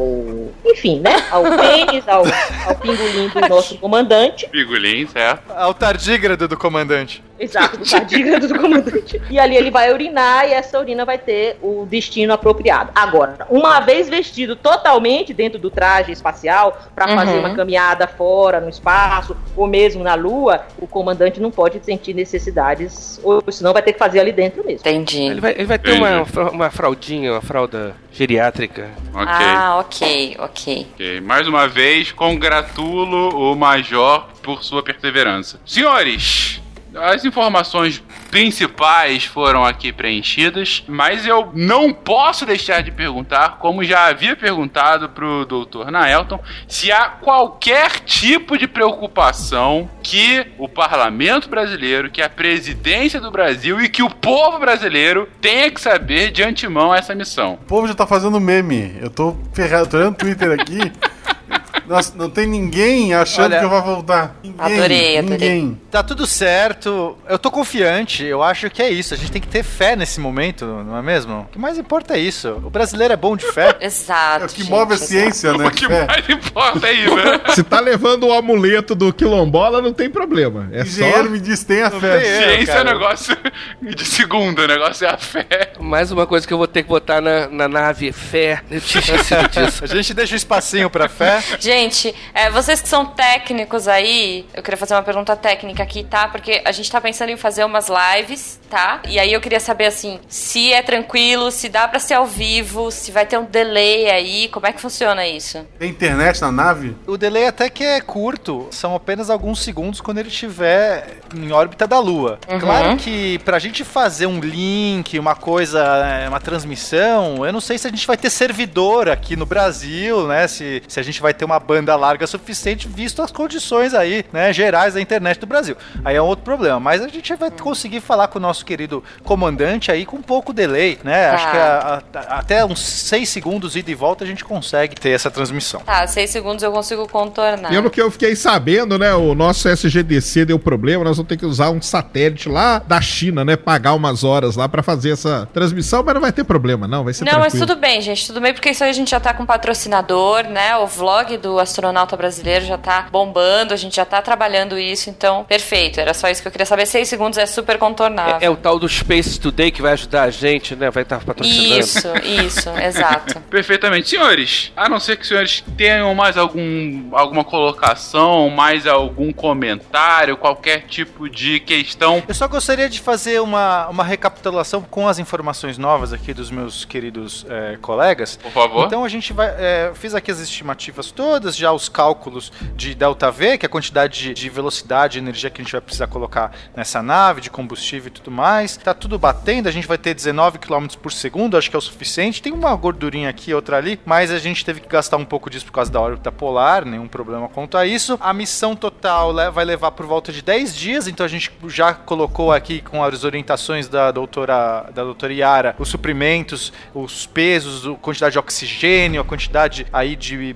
enfim, né, ao pênis, ao, ao pingolim do nosso comandante. Pingolim, certo. Ao tardígrado do comandante. Exato, do tardígrado do comandante. E ali ele vai urinar e essa urina vai ter o destino apropriado. Agora, uma vez vestido totalmente dentro do traje espacial para uhum. fazer uma caminhada fora no espaço ou mesmo na Lua, o comandante não pode sentir necessidades, ou senão vai ter que fazer ali dentro mesmo. Entendi. Ele vai, ele vai ter uma, uma fraldinha, uma fralda geriátrica. Okay. Ah, ok, ok. Ok. Mais uma vez, congratulo o Major por sua perseverança. Senhores, as informações principais foram aqui preenchidas, mas eu não posso deixar de perguntar, como já havia perguntado pro Dr. Naelton, se há qualquer tipo de preocupação que o parlamento brasileiro, que a presidência do Brasil e que o povo brasileiro tenha que saber de antemão essa missão. O povo já tá fazendo meme. Eu tô ferrado, tô olhando o Twitter aqui. Nossa, não tem ninguém achando Olha- que eu vou voltar. Ninguém, Adorei, adorei. Ninguém. Tá tudo certo. Eu tô confiante. Eu acho que é isso. A gente tem que ter fé nesse momento, não é mesmo? O que mais importa é isso. O brasileiro é bom de fé. Exato. É o que gente, move a exato. ciência, né? O que Fé. mais importa é isso, né? Se tá levando o amuleto do quilombola, não tem problema. É só. Engenheiro me diz, tem fé. erro. Ciência é cara. negócio de segunda, o negócio é a fé. Mais uma coisa que eu vou ter que botar na, na nave, fé. Eu tinha esquecido disso. A gente deixa um espacinho pra fé. Gente, é, vocês que são técnicos aí, eu queria fazer uma pergunta técnica aqui, tá? Porque a gente tá pensando em fazer umas lives, tá? E aí eu queria saber, assim, se é tranquilo, se dá pra ser ao vivo, se vai ter um delay aí, como é que funciona isso? Tem internet na nave? O delay até que é curto, são apenas alguns segundos quando ele estiver em órbita da Lua. Uhum. Claro que pra gente fazer um link, uma coisa, é, uma transmissão, eu não sei se a gente vai ter servidor aqui no Brasil, né? Se, se a gente vai ter uma banda larga suficiente, visto as condições aí, né, gerais da internet do Brasil. Aí é um outro problema, mas a gente vai conseguir falar com o nosso querido comandante aí com pouco delay, né? Tá. Acho que a- a- até uns seis segundos ida e volta a gente consegue ter essa transmissão. Tá, seis segundos eu consigo contornar. Pelo que eu fiquei sabendo, né? O nosso SGDC deu problema, nós vamos ter que usar um satélite lá da China, né? Pagar umas horas lá pra fazer essa transmissão, mas não vai ter problema, não. Vai ser Não, mas tranquilo. tudo bem, gente, tudo bem, porque isso aí a gente já tá com patrocinador, né? O vlog do astronauta brasileiro já tá bombando, a gente já tá trabalhando isso, então, perfeito. Era só isso que eu queria saber. Seis segundos é super contornável. É, é o tal do Space Today que vai ajudar a gente, né? Vai estar patrocinando. Isso, isso, exato. Perfeitamente. Senhores, a não ser que os senhores tenham mais algum, alguma colocação, mais algum comentário, qualquer tipo de questão. Eu só gostaria de fazer uma, uma recapitulação com as informações novas aqui dos meus queridos eh, colegas. Por favor. Então a gente vai. eh, fiz aqui as estimativas todas, já os cálculos de delta V, que é a quantidade de, de velocidade energia que a gente vai precisar colocar nessa nave, de combustível e tudo mais. Tá tudo batendo, a gente vai ter 19 km por segundo, acho que é o suficiente. Tem uma gordurinha aqui, outra ali, mas a gente teve que gastar um pouco disso por causa da órbita polar, nenhum problema quanto a isso. A missão total vai levar por volta de 10 dias, então a gente já colocou aqui com as orientações da doutora, da doutora Yara os suprimentos, os pesos, a quantidade de oxigênio, a quantidade aí de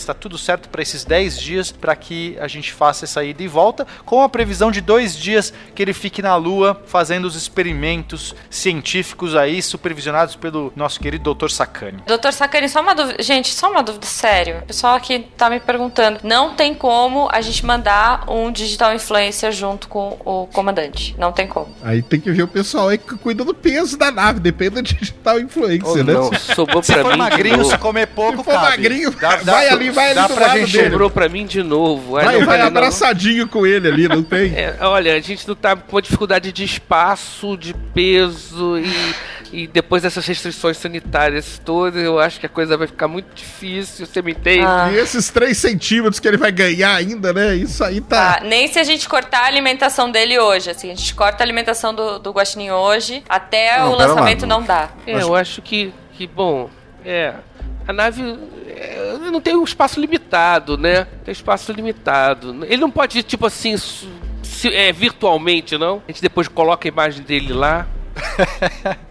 baterias, tá tudo certo para esses 10 dias para que a gente faça essa ida e volta, com a previsão de dois dias que ele fique na Lua fazendo os experimentos científicos aí supervisionados pelo nosso querido Dr. Sacani. Doutor Sacani, só uma dúvida. Gente, só uma dúvida sério. O pessoal aqui tá me perguntando. Não tem como a gente mandar um digital influencer junto com o comandante. Não tem como. Aí tem que ver o pessoal aí que cuida do peso da nave, depende do digital Oh, influencer, né? não, sobrou Se pra for mim magrinho, se comer pouco, Se for cabe. magrinho, Dá- dá- vai ali, vai ali dá do pra lado gente- dele. Sobrou pra mim de novo. Ai, Vai, vai vale, não. abraçadinho com ele ali, não tem? É, olha, a gente não tá com dificuldade de espaço, de peso e, e depois dessas restrições sanitárias todas, eu acho que a coisa vai ficar muito difícil, você me entende? Ah. E esses 3 centímetros que ele vai ganhar ainda, né? Isso aí tá. Tá, nem se a gente cortar a alimentação dele hoje. Assim, a gente corta a alimentação do, do Guaxinim hoje, até Não, o pera lá, lançamento não. não dá. É, eu acho que, que bom, é, a nave é, não tem um espaço limitado, né? Tem espaço limitado. Ele não pode, tipo assim, se- é, virtualmente, não? A gente depois coloca a imagem dele lá.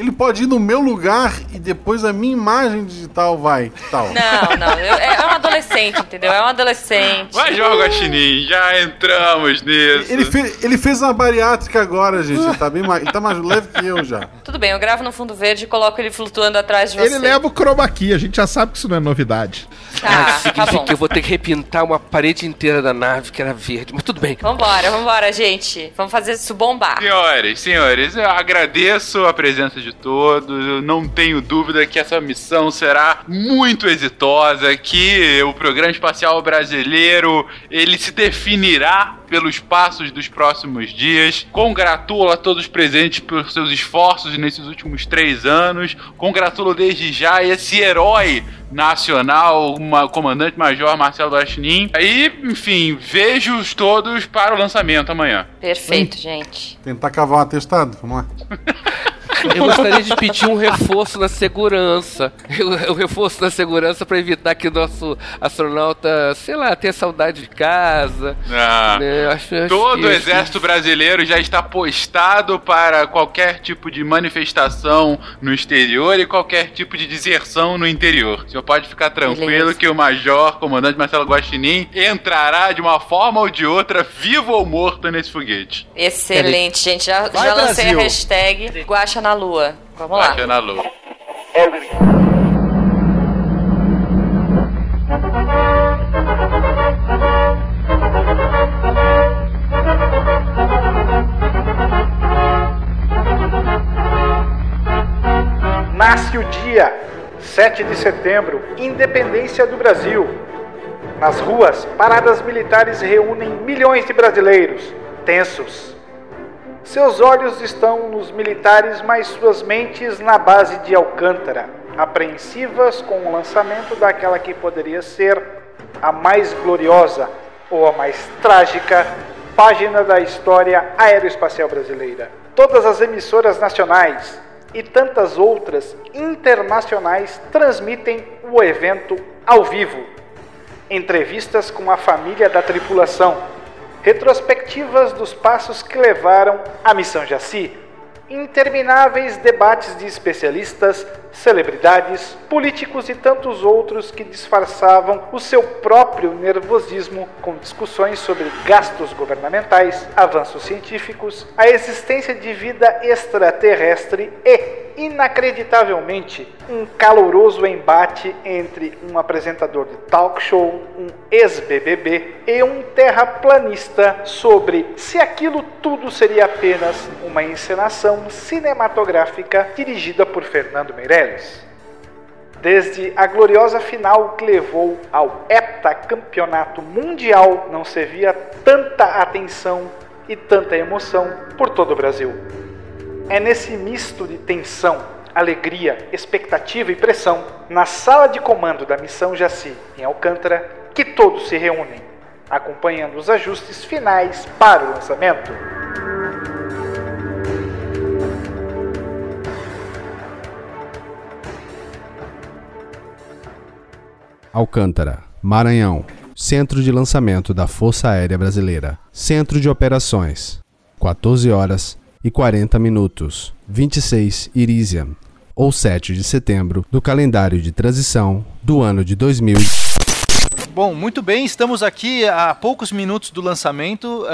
Ele pode ir no meu lugar e depois a minha imagem digital vai. Tal. Não, não. eu- é um adolescente, entendeu? É um adolescente. Vai jogar Guaxinim, já entramos nisso. Ele, fe- ele fez uma bariátrica agora, gente. Ele tá bem mais, ele tá mais leve que eu já. Tudo bem, eu gravo no fundo verde e coloco ele flutuando atrás de você. Ele leva o chroma key, a gente já sabe que isso não é novidade. Tá, tá Significa bom. que eu vou ter que repintar uma parede inteira da nave que era verde, mas tudo bem. Vambora, vambora, gente. Vamos fazer isso bombar. Senhores, senhores, eu agradeço a presença de todos. Eu não tenho dúvida que essa missão será muito exitosa, que o programa programa espacial brasileiro, ele se definirá pelos passos dos próximos dias. Congratulo a todos os presentes por seus esforços nesses últimos três anos. Congratulo desde já esse herói nacional, uma comandante major Marcelo Guaxinim. Aí, enfim, vejo-os todos para o lançamento amanhã. Perfeito, gente. Tentar cavar um atestado, vamos lá. Eu gostaria de pedir um reforço na segurança. O reforço na segurança para evitar que o nosso astronauta, sei lá, tenha saudade de casa. Ah, né? Acho- acho todo que- o exército brasileiro já está postado para qualquer tipo de manifestação no exterior e qualquer tipo de deserção no interior. O senhor pode ficar tranquilo que o major, comandante Marcelo Guaxinim, entrará de uma forma ou de outra, vivo ou morto, nesse foguete. Excelente, gente. Já, já lancei Brasil. a hashtag Guacha na Lua. Vamos lá. Baixa na lua. Nasce o dia 7 de setembro, independência do Brasil. Nas ruas, paradas militares reúnem milhões de brasileiros, tensos. Seus olhos estão nos militares, mas suas mentes na base de Alcântara, apreensivas com o lançamento daquela que poderia ser a mais gloriosa ou a mais trágica página da história aeroespacial brasileira. Todas as emissoras nacionais e tantas outras internacionais transmitem o evento ao vivo. Entrevistas com a família da tripulação, retrospectivas dos passos que levaram à missão Jaci, intermináveis debates de especialistas, celebridades, políticos e tantos outros que disfarçavam o seu próprio nervosismo com discussões sobre gastos governamentais, avanços científicos, a existência de vida extraterrestre e, inacreditavelmente, um caloroso embate entre um apresentador de talk show, um ex-BBB e um terraplanista sobre se aquilo tudo seria apenas uma encenação cinematográfica dirigida por Fernando Meirelles. Desde a gloriosa final que levou ao heptacampeonato mundial, não se via tanta atenção e tanta emoção por todo o Brasil. É nesse misto de tensão, alegria, expectativa e pressão, na sala de comando da missão Jaci, em Alcântara, que todos se reúnem, acompanhando os ajustes finais para o lançamento. Alcântara, Maranhão. Centro de lançamento da Força Aérea Brasileira. Centro de operações. 14 horas e 40 minutos. 26 Irisium. Ou 7 de setembro do calendário de transição do ano de 2000. Bom, muito bem, estamos aqui a poucos minutos do lançamento.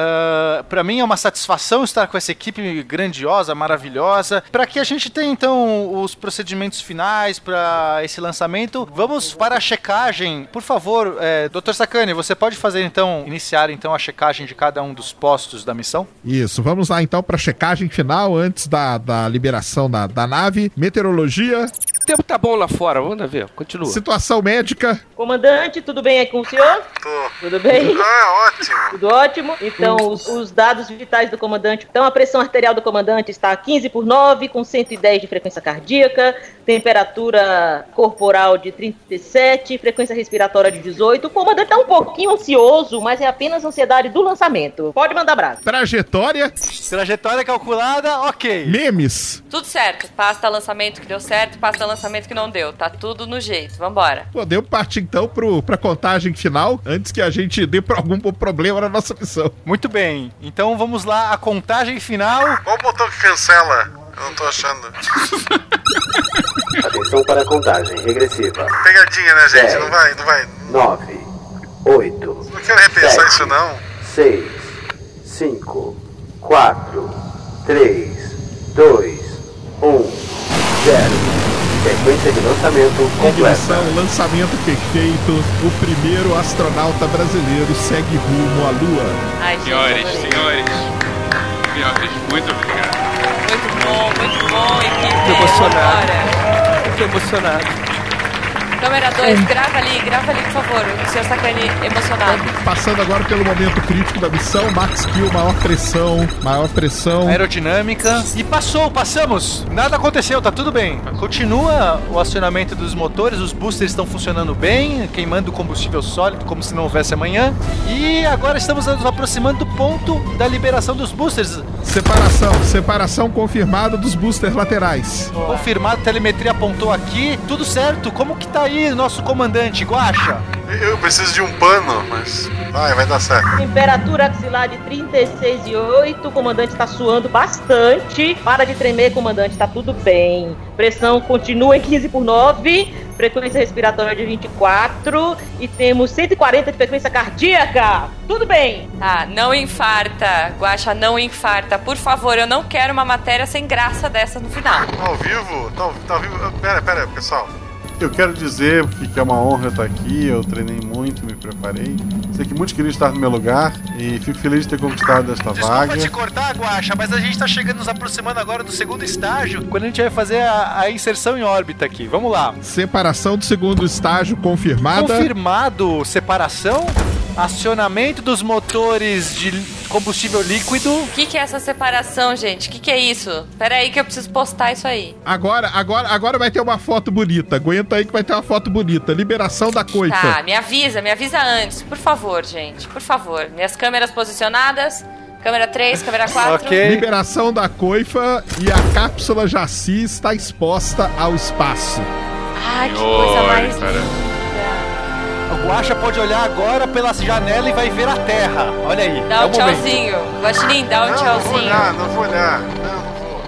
para mim é uma satisfação estar com essa equipe grandiosa, maravilhosa. Para que a gente tenha então os procedimentos finais para esse lançamento, vamos para a checagem. Por favor, é, Dr. Sacani, você pode fazer então, iniciar então a checagem de cada um dos postos da missão? Isso, vamos lá então para checagem final antes da, da liberação da, da nave. Meteorologia, O tempo tá bom lá fora, vamos ver, continua. situação médica. Comandante, tudo bem com o senhor? Tudo bem? Ah, ótimo. Tudo ótimo. Então, os, os dados vitais do comandante. Então, a pressão arterial do comandante está 15 por 9, com 110 de frequência cardíaca, temperatura corporal de 37, frequência respiratória de 18. O comandante está um pouquinho ansioso, mas é apenas ansiedade do lançamento. Pode mandar brasa. Trajetória, Trajetória calculada, ok. memes. Tudo certo. Pasta lançamento que deu certo, pasta lançamento que não deu. Tá tudo no jeito. Vambora. Podemos partir então pro, pra contagem final, antes que a gente dê pra algum problema na nossa missão. Muito bem, então vamos lá, a contagem final. Qual o botão que cancela? Eu não tô achando. Atenção para a contagem regressiva. Pegadinha, né, gente? É. Não vai, não vai. 9, 8, Não quero repensar Sete. isso, não. 6, 5, 4, 3, 2, 1, 0. Sequência de lançamento completa. Missão, lançamento perfeito. O primeiro astronauta brasileiro segue rumo à Lua. Ai, Senhores, senhores, senhores, muito obrigado. Muito bom, muito bom, equipe. Tô emocionado. Tô emocionado. Câmera 2, grava ali, grava ali, por favor. O senhor Sacani emocionado. Passando agora pelo momento crítico da missão, Max Kill, maior pressão, maior pressão. Aerodinâmica. E passou, passamos. Nada aconteceu, tá tudo bem. Continua o acionamento dos motores, os boosters estão funcionando bem, queimando combustível sólido como se não houvesse amanhã. E agora estamos nos aproximando do ponto da liberação dos boosters. Separação, separação confirmada dos boosters laterais. Confirmado, telemetria apontou aqui, tudo certo. Como que tá aí nosso comandante, Guacha? Eu preciso de um pano, mas vai, vai dar certo. Temperatura axilar de 36,8. O comandante está suando bastante. Para de tremer, comandante, tá tudo bem. Pressão continua em 15 por 9. Frequência respiratória de 24. E temos 140 de frequência cardíaca. Tudo bem. Tá, não infarta. Guaxa, não infarta. Por favor, eu não quero uma matéria sem graça dessa no final. Tá ao vivo? Tá, ao- tá ao vivo? Pera, pera, pessoal. Eu quero dizer que é uma honra estar aqui, eu treinei muito, me preparei. Sei que muitos queriam estar no meu lugar e fico feliz de ter conquistado esta vaga. Desculpa te cortar, Guaxa, mas a gente tá chegando, nos aproximando agora do segundo estágio, quando a gente vai fazer a, a inserção em órbita aqui. Vamos lá. Separação do segundo estágio confirmada. Confirmado separação, acionamento dos motores de combustível líquido. O que, que é essa separação, gente? O que, que é isso? Pera aí que eu preciso postar isso aí. Agora, agora, agora vai ter uma foto bonita. Aguenta aí que vai ter uma foto bonita. Liberação da coifa. Tá, me avisa, me avisa antes. Por favor, gente. Por favor. Minhas câmeras posicionadas. Câmera 3, câmera 4. Liberação da coifa e a cápsula Jaci está exposta ao espaço. Ai, que coisa mais O Guaxa pode olhar agora pela janela e vai ver a Terra. Olha aí. Dá é um o tchauzinho. Guaxinim, dá um Não, não vou tchauzinho. olhar, não vou olhar. Não,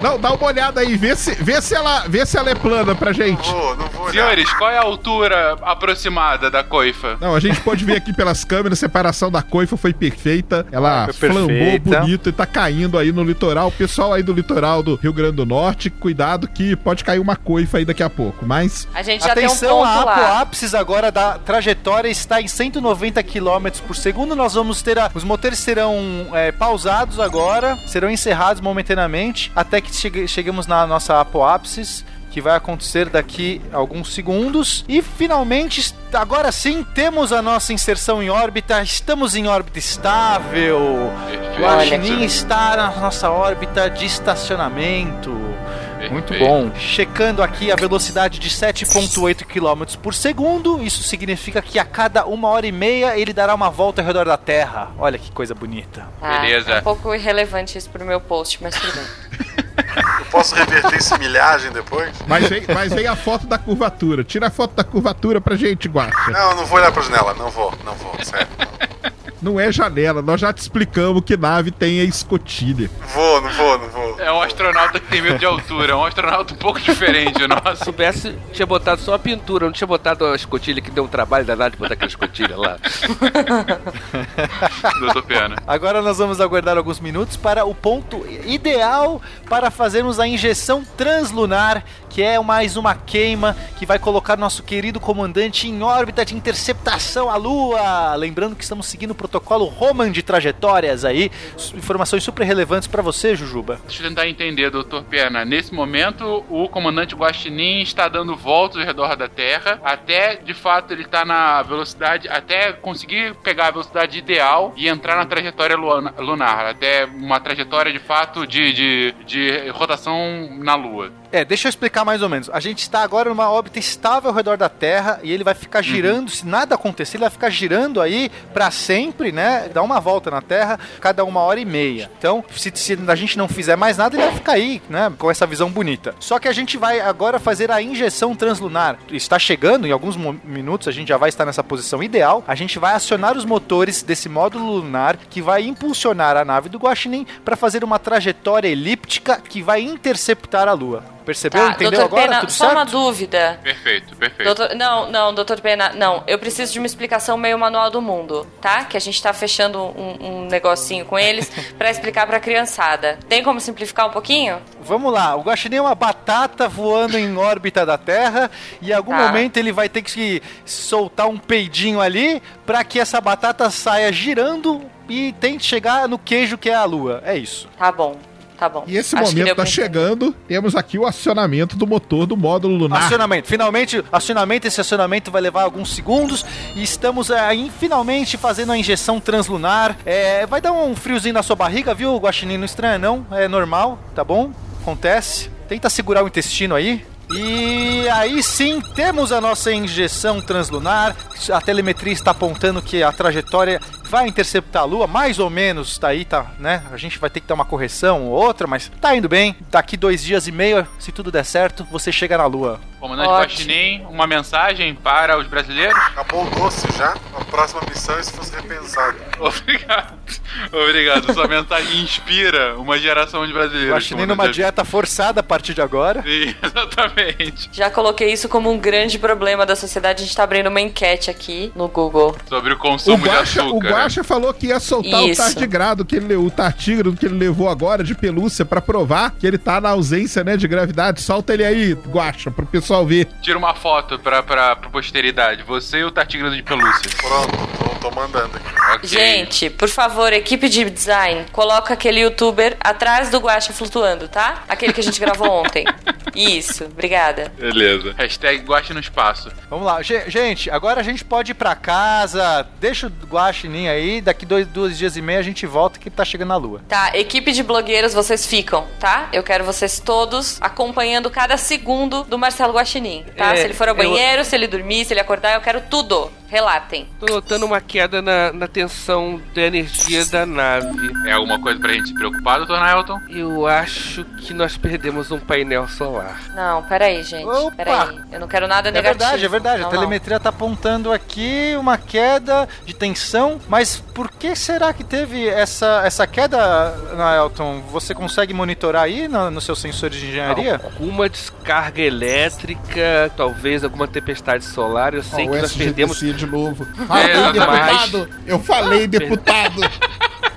não. Não, dá uma olhada aí, vê se, vê se, ela, vê se ela é plana pra gente. Vou, não vou. Senhores, qual é a altura aproximada da coifa? Não, a gente pode ver aqui pelas câmeras, a separação da coifa foi perfeita. Ela Foi flambou perfeita. bonito e tá caindo aí no litoral. O pessoal aí do litoral do Rio Grande do Norte, cuidado que pode cair uma coifa aí daqui a pouco. Mas A gente já tem um Atenção, ponto a lá. apoápsis agora da trajetória está em 190 km por segundo. Nós vamos ter a- os motores serão é, pausados agora, serão encerrados momentaneamente até que chegue- cheguemos na nossa apoápsis. Que vai acontecer daqui a alguns segundos. E finalmente, agora sim, temos a nossa inserção em órbita. Estamos em órbita estável. O Guaxinim está na nossa órbita de estacionamento. Muito bom. Checando aqui a velocidade de 7,8 km por segundo. Isso significa que a cada uma hora e meia ele dará uma volta ao redor da Terra. Olha que coisa bonita. Tá, Beleza. É um pouco irrelevante isso pro meu post, mas tudo bem. Eu posso reverter essa milhagem depois? Mas vem, mas vem a foto da curvatura. Tira a foto da curvatura pra gente, Guacha. Não, não vou olhar pra janela. Não vou, não vou, sério. Não é janela, nós já te explicamos que nave tem a escotilha. Não vou, não vou, não vou. É um astronauta que tem medo de altura, é um astronauta um pouco diferente, o Se nosso. soubesse, tinha botado só a pintura, não tinha botado a escotilha que deu um trabalho danado de botar aquela escotilha lá. Doutor Piana. Agora nós vamos aguardar alguns minutos para o ponto ideal para fazermos a injeção translunar, que é mais uma queima que vai colocar nosso querido comandante em órbita de interceptação à Lua. Lembrando que estamos seguindo o protocolo Roman de trajetórias aí. Informações super relevantes para você, Jujuba. Deixa eu tentar entender, doutor Piana. Nesse momento, o comandante Guaxinim está dando voltas ao redor da Terra, até, de fato, ele está na velocidade, até conseguir pegar a velocidade ideal e entrar na trajetória lunar, até uma trajetória, de fato, de, de, de rotação na Lua. É, deixa eu explicar mais ou menos. A gente está agora numa órbita estável ao redor da Terra e ele vai ficar girando, se nada acontecer, ele vai ficar girando aí para sempre, né? Dar uma volta na Terra cada uma hora e meia. Então, se, se a gente não fizer mais nada, ele vai ficar aí, né? Com essa visão bonita. Só que a gente vai agora fazer a injeção translunar. Está chegando, em alguns minutos a gente já vai estar nessa posição ideal. A gente vai acionar os motores desse módulo lunar que vai impulsionar a nave do Guaxinim para fazer uma trajetória elíptica que vai interceptar a Lua. Percebeu? Tá, Entendeu doutor agora? Pena, Tudo só certo? uma dúvida. Perfeito, perfeito. Doutor- não, não, doutor Pena, não. Eu preciso de uma explicação meio manual do mundo, tá? Que a gente tá fechando um, um negocinho com eles pra explicar pra criançada. Tem como simplificar um pouquinho? Vamos lá, o Guaxinim é uma batata voando em órbita da Terra e em algum Tá. momento ele vai ter que soltar um peidinho ali para que essa batata saia girando e tente chegar no queijo que é a Lua. É isso. Tá bom. Tá bom. E esse Acho momento tá chegando. Temos aqui o acionamento do motor do módulo lunar. Acionamento. Finalmente, acionamento. Esse acionamento vai levar alguns segundos. E estamos aí, finalmente, fazendo a injeção translunar. É, vai dar um friozinho na sua barriga, viu, Guaxinim? Não estranha, não. É normal, tá bom? Acontece. Tenta segurar o intestino aí. E aí sim, temos a nossa injeção translunar. A telemetria está apontando que a trajetória vai interceptar a Lua, mais ou menos, tá aí, tá, né? A gente vai ter que dar uma correção ou outra, mas tá indo bem. Daqui dois dias e meio, se tudo der certo, você chega na Lua. Comandante. Guaxinim, uma mensagem para os brasileiros? Acabou o doce já? A próxima missão, isso fosse repensado. Obrigado. Obrigado. Sua mensagem inspira uma geração de brasileiros. Guaxinim numa dieta forçada a partir de agora. Sim, exatamente. Já coloquei isso como um grande problema da sociedade. A gente tá abrindo uma enquete aqui no Google. Sobre o O consumo de Guaxa, o açúcar. Guaxa falou que ia soltar Isso. o tardigrado, que ele, o tartígrado que ele levou agora de pelúcia pra provar que ele tá na ausência, né, de gravidade. Solta ele aí, Guaxa, pro pessoal ver. Tira uma foto pra, pra, pra posteridade. Você e o Tartigrado de pelúcia. Pronto, tô, tô mandando aqui. Ok. Gente, por favor, equipe de design, coloca aquele youtuber atrás do Guaxa flutuando, tá? Aquele que a gente gravou ontem. Isso, obrigada. Beleza. Hashtag Guache no espaço. Vamos lá. Ge- Gente, agora a gente pode ir pra casa. Deixa o Guaxinim aí. Daqui dois, dois dias e meio a gente volta que tá chegando na Lua. Tá, equipe de blogueiros, vocês ficam, tá? Eu quero vocês todos acompanhando cada segundo do Marcelo Guaxinim, tá? É, se ele for ao eu- banheiro, se ele dormir, se ele acordar, eu quero tudo. Relatem. Tô notando uma queda na, na tensão da energia da nave. É alguma coisa pra gente se preocupar, doutor Nailton? Eu acho que nós perdemos um painel solar. Não, peraí, gente. Opa! Peraí. Eu não quero nada É negativo. verdade, é verdade. Não, a telemetria tá apontando aqui uma queda de tensão, mas por que será que teve essa, essa queda, Naelton? Você consegue monitorar aí no, no seu sensor de engenharia? Alguma descarga elétrica, talvez alguma tempestade solar. Eu sei Ó, que nós perdemos. De novo. É, Falei, exatamente. deputado! Eu falei, deputado!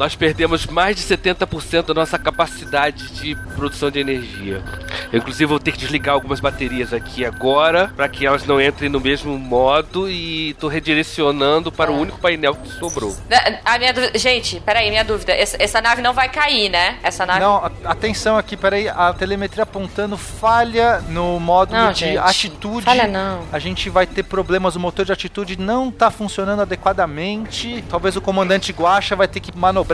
Nós perdemos mais de 70% da nossa capacidade de produção de energia. Eu, inclusive, vou ter que desligar algumas baterias aqui agora, para que elas não entrem no mesmo modo, e tô redirecionando para o único painel que sobrou. A minha dúvida... Gente, peraí, minha dúvida. Essa, essa nave não vai cair, né? Essa nave. Não, atenção aqui, peraí. A telemetria apontando falha no módulo Não, de gente. atitude. Falha não. A gente vai ter problemas, o motor de atitude não tá funcionando adequadamente. Talvez o comandante Guacha vai ter que manobrar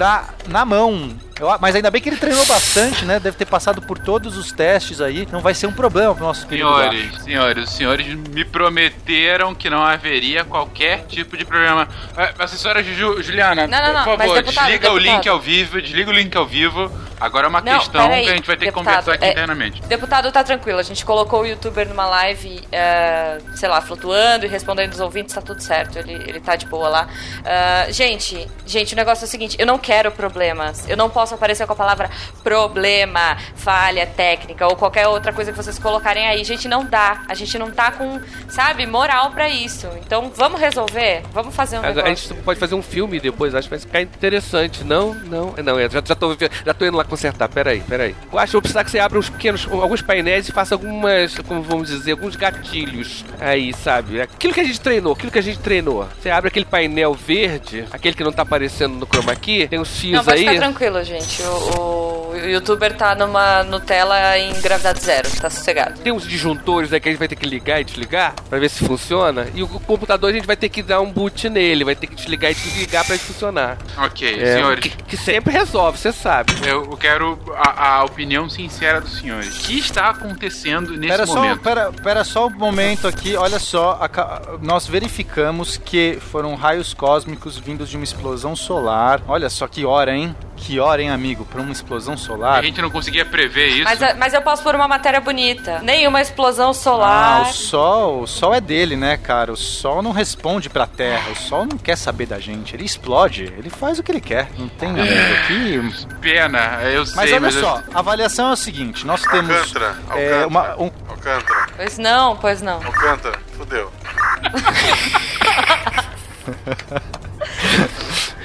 na mão. Eu mas ainda bem que ele treinou bastante, né? Deve ter passado por todos os testes aí. Não vai ser um problema pro nosso querido. Senhores, senhores, os senhores me prometeram que não haveria qualquer tipo de problema. Ah, Assessora Ju, Juliana, Não, não, não, por favor, deputado, desliga o deputado. link ao vivo, desliga o link ao vivo. Agora é uma Não, questão peraí, que a gente vai ter deputado, que conversar aqui é- internamente. Deputado, tá tranquilo. A gente colocou o youtuber numa live, é, sei lá, flutuando e respondendo os ouvintes, tá tudo certo. Ele, ele tá de boa lá. Ah, gente, gente, o negócio é o seguinte: eu não quero problemas. Eu não posso aparecer com a palavra problema, falha técnica ou qualquer outra coisa que vocês colocarem aí. Gente, não dá. A gente não tá com, sabe, moral pra isso. Então vamos resolver? Vamos fazer um Agora, a gente pode fazer um filme depois, acho que vai ficar interessante. Não, não, não, já, já, tô, já tô indo lá consertar, peraí, peraí. Eu acho que eu vou precisar que você abra uns pequenos, alguns painéis e faça algumas, como vamos dizer, alguns gatilhos aí, sabe? Aquilo que a gente treinou, aquilo que a gente treinou. Você abre aquele painel verde, aquele que não tá aparecendo no chroma key, tem uns X Não, pode aí. ficar tranquilo, gente. O, o- o youtuber tá numa Nutella em gravidade zero, tá sossegado. Tem uns disjuntores aí que a gente vai ter que ligar e desligar pra ver se funciona. E o computador a gente vai ter que dar um boot nele, vai ter que desligar e desligar pra ele funcionar. Ok, É, senhores. que, que sempre resolve, você sabe. Eu quero a, a opinião sincera dos senhores. O que está acontecendo nesse Pera só, momento? pera, pera só um momento aqui, olha só, aca- nós verificamos que foram raios cósmicos vindos de uma explosão solar. Olha só que hora, hein? Que hora, hein, amigo, para uma explosão A solar. gente não conseguia prever isso. Mas, mas eu posso pôr uma matéria bonita. Nenhuma explosão Ah, solar. o sol, o sol é dele, né, cara? O sol não responde pra Terra, o sol não quer saber da gente, ele explode, ele faz o que ele quer. Não tem amigo aqui. Pena, eu Mas sei, olha mas eu- só, a avaliação é o seguinte, nós temos Alcântara, é, Alcântara, uma, um, Alcântara, Pois não, pois não. Alcântara, fudeu.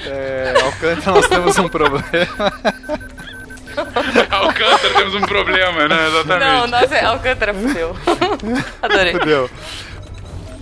é, Alcântara, nós temos um problema. Alcântara temos um problema, né? Exatamente. Não, nossa, Alcântara fudeu. Adorei. Entendeu?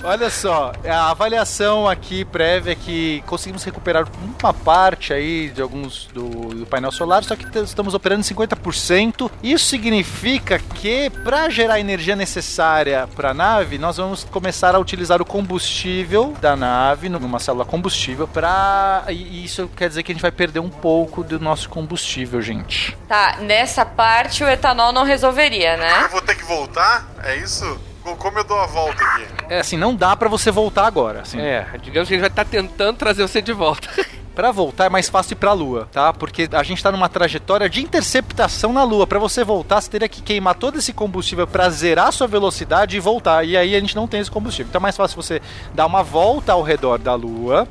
Olha só, a avaliação aqui prévia é que conseguimos recuperar uma parte aí de alguns do, do painel solar, só que estamos operando em 50%. Isso significa que para gerar a energia necessária para a nave, nós vamos começar a utilizar o combustível da nave numa célula combustível para e isso quer dizer que a gente vai perder um pouco do nosso combustível, gente. Tá, nessa parte o etanol não resolveria, Eu né? vou ter que voltar? É isso? Co- Como eu dou a volta aqui? É assim, não dá para você voltar agora, assim. É, digamos que ele vai estar tentando trazer você de volta. Pra voltar é mais fácil ir pra Lua, tá? Porque a gente tá numa trajetória de interceptação na Lua. Pra você voltar, você teria que queimar todo esse combustível pra zerar sua velocidade e voltar. E aí a gente não tem esse combustível. Então é mais fácil você dar uma volta ao redor da Lua.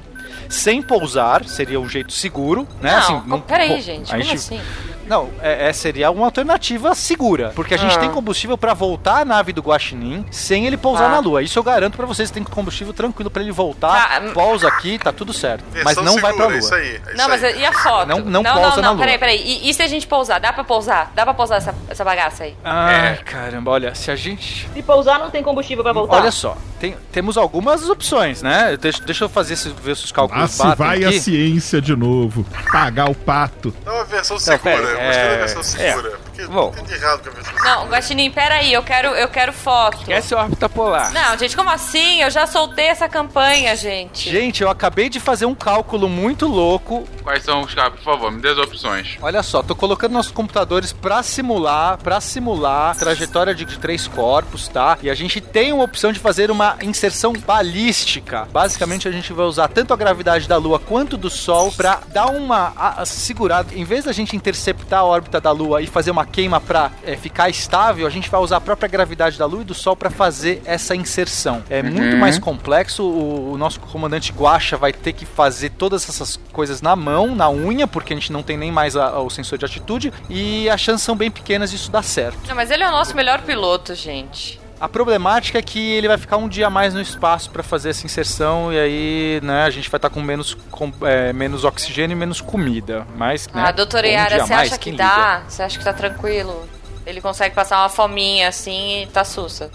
Sem pousar, seria um jeito seguro, né? Não, assim, co- peraí, gente, a como gente- assim? Não, é, é- seria uma alternativa segura. Porque a gente Ah. tem combustível pra voltar a nave do Guaxinim sem ele pousar Tá. na Lua. Isso eu garanto pra vocês, tem combustível tranquilo pra ele voltar, Tá, pousa aqui, tá tudo certo. Mas não vai pra segura, Lua. Isso aí. é Não, isso mas aí. e a foto? Não- não não, pousa não, na não, Lua. peraí, peraí. E, e se a gente pousar? Dá pra pousar? Dá pra pousar essa, essa bagaça aí? Ai, caramba, olha, se a gente. Se pousar, não tem combustível pra voltar. Olha só, tem- temos algumas opções, né? Deixa, deixa eu fazer esse, ver se os cálculos Lá se vai aqui. a ciência de novo. Pagar o pato. Não, a versão segura. Gostei da é- Porque Bom. entendi errado com a versão Não, Guaxinim, peraí, eu quero, eu quero foto. Essa é a órbita polar. Não, gente, como assim? Eu já soltei essa campanha, gente. Gente, eu acabei de fazer um cálculo muito louco. Quais são os caras? Por favor, me dê as opções. Olha só, tô colocando nossos computadores pra simular, para simular trajetória de, de três corpos, tá? E a gente tem uma opção de fazer uma inserção balística. Basicamente, a gente vai usar tanto a gravidade da Lua quanto do Sol pra dar uma a- a segurada. Em vez da gente interceptar a órbita da Lua e fazer uma queima pra é, ficar estável, a gente vai usar a própria gravidade da Lua e do Sol pra fazer essa inserção. É muito Uhum. mais complexo. O, o nosso comandante Guacha vai ter que fazer todas essas coisas na mão, na unha, porque a gente não tem nem mais a- o sensor de atitude. E as chances são bem pequenas disso dar certo. Não, mas ele é o nosso melhor piloto, gente. A problemática é que ele vai ficar um dia a mais no espaço para fazer essa inserção e aí, né, a gente vai estar com menos, com, é, menos oxigênio e menos comida. Mas, né, ah, doutora Yara, você acha que dá? Você acha que tá tranquilo? Ele consegue passar uma fominha assim e tá sussa.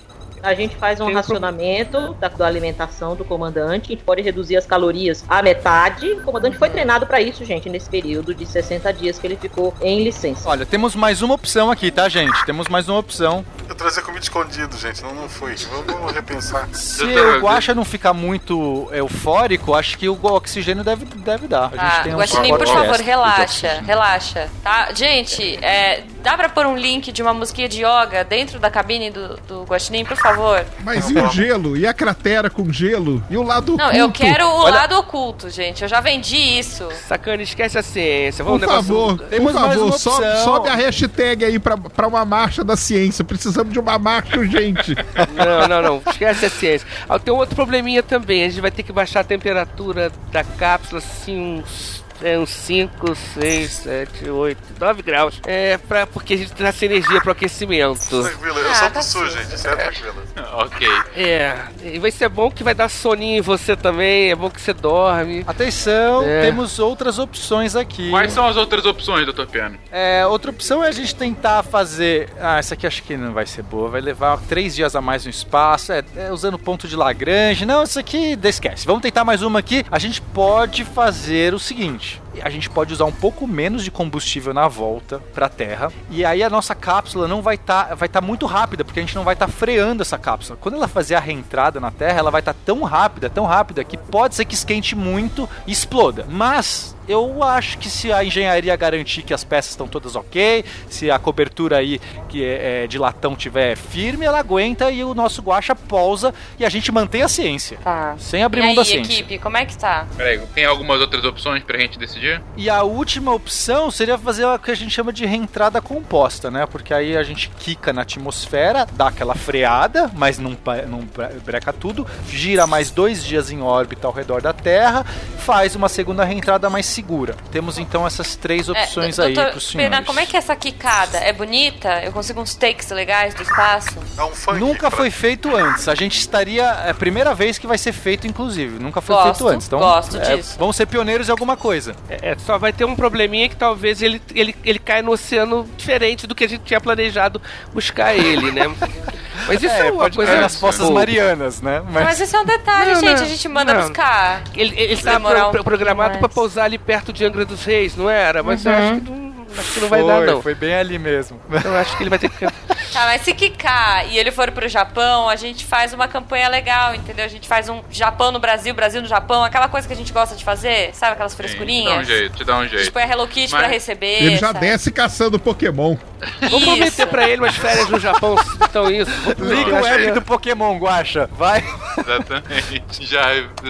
A gente faz um Tem um racionamento da, da alimentação do comandante, a gente pode reduzir as calorias à metade. O comandante foi treinado pra isso, gente, nesse período de 60 dias que ele ficou em licença. Olha, temos mais uma opção aqui, tá, gente? Temos mais uma opção. Eu trazer comida escondido, gente. Não, não foi. Vamos repensar. Se o Guacha não ficar muito eufórico, acho que o oxigênio deve, deve dar. A gente Ah, tem um Guaxinim, por favor, relaxa, relaxa, tá? Gente, é, dá pra pôr um link de uma musiquinha de yoga dentro da cabine do, do Guaxinim, por favor? Mas e o gelo? E a cratera com gelo? E o lado Não, oculto? eu quero o Olha- lado oculto, gente. Eu já vendi isso. Sacana, esquece a ciência. Por Vamos negócio- favor, por mais favor, uma sobe, opção. sobe a hashtag aí pra, pra uma marcha da ciência. Precisamos de uma marcha urgente. Não, não, não. Esquece a ciência. Ah, tem um outro probleminha também. A gente vai ter que baixar a temperatura da cápsula assim uns. É, uns 5, 6, 7, 8, 9 graus. É, pra, porque a gente sem energia pro aquecimento. Tranquilo, eu Ah, sou tá do sul, gente. Isso é tranquilo. Ok. É, e vai ser bom que vai dar soninho em você também. É bom que você dorme. Atenção, É. temos outras opções aqui. Quais são as outras opções, Dr. Pena? É, outra opção é a gente tentar fazer. Ah, essa aqui acho que não vai ser boa. Vai levar três dias a mais no espaço. É, é, usando ponto de Lagrange. Não, isso aqui esquece. Vamos tentar mais uma aqui. A gente pode fazer o seguinte: much. A gente pode usar um pouco menos de combustível na volta para a Terra. E aí a nossa cápsula não vai estar vai tá muito rápida, porque a gente não vai estar freando essa cápsula. Quando ela fazer a reentrada na Terra, ela vai estar tão rápida, tão rápida, que pode ser que esquente muito e exploda. Mas eu acho que se a engenharia garantir que as peças estão todas ok, se a cobertura aí que é, é, de latão tiver firme, ela aguenta e o nosso guacha pousa e a gente mantém a ciência. Tá. Sem abrir e mão aí, da ciência. equipe, como é que tá? Peraí, tem algumas outras opções pra gente decidir? E a última opção seria fazer o que a gente chama de reentrada composta, né? Porque aí a gente quica na atmosfera, dá aquela freada, mas não, não bre- breca tudo, gira mais dois dias em órbita ao redor da Terra, faz uma segunda reentrada mais segura. Temos então essas três opções aí doutor pros Pena, senhores. como é que é essa quicada? É bonita? Eu consigo uns takes legais do espaço? É um funk. Nunca foi feito antes. A gente estaria. É a primeira vez que vai ser feito, inclusive. Nunca foi Gosto, feito antes. Então, gosto é, disso. Vamos ser pioneiros em alguma coisa. É, só vai ter um probleminha que talvez ele, ele, ele caia no oceano diferente do que a gente tinha planejado buscar ele, né? Mas isso é, É, uma pode coisa. nas Fossas. Marianas, né? Mas esse é um detalhe, Não, gente. não, a gente manda não. buscar. Ele, ele Se tá pro- um pro- programado pra pousar ali perto de Angra dos Reis, não era? Mas eu Uhum. acho que não, acho que não vai foi, dar, não. Foi bem ali mesmo. Eu acho que ele vai ter que. Tá, mas se quicar e ele for pro Japão, a gente faz uma campanha legal, entendeu? A gente faz um Japão no Brasil, Brasil no Japão, aquela coisa que a gente gosta de fazer, sabe? Aquelas Te dá um frescurinhas. jeito, te dá um A gente jeito. põe a Hello Kitty Mas- pra receber. Ele já sabe? desce caçando Pokémon. Vamos prometer pra ele umas férias no Japão, então isso. Liga o app do Pokémon, Guacha. Vai. Exatamente. Já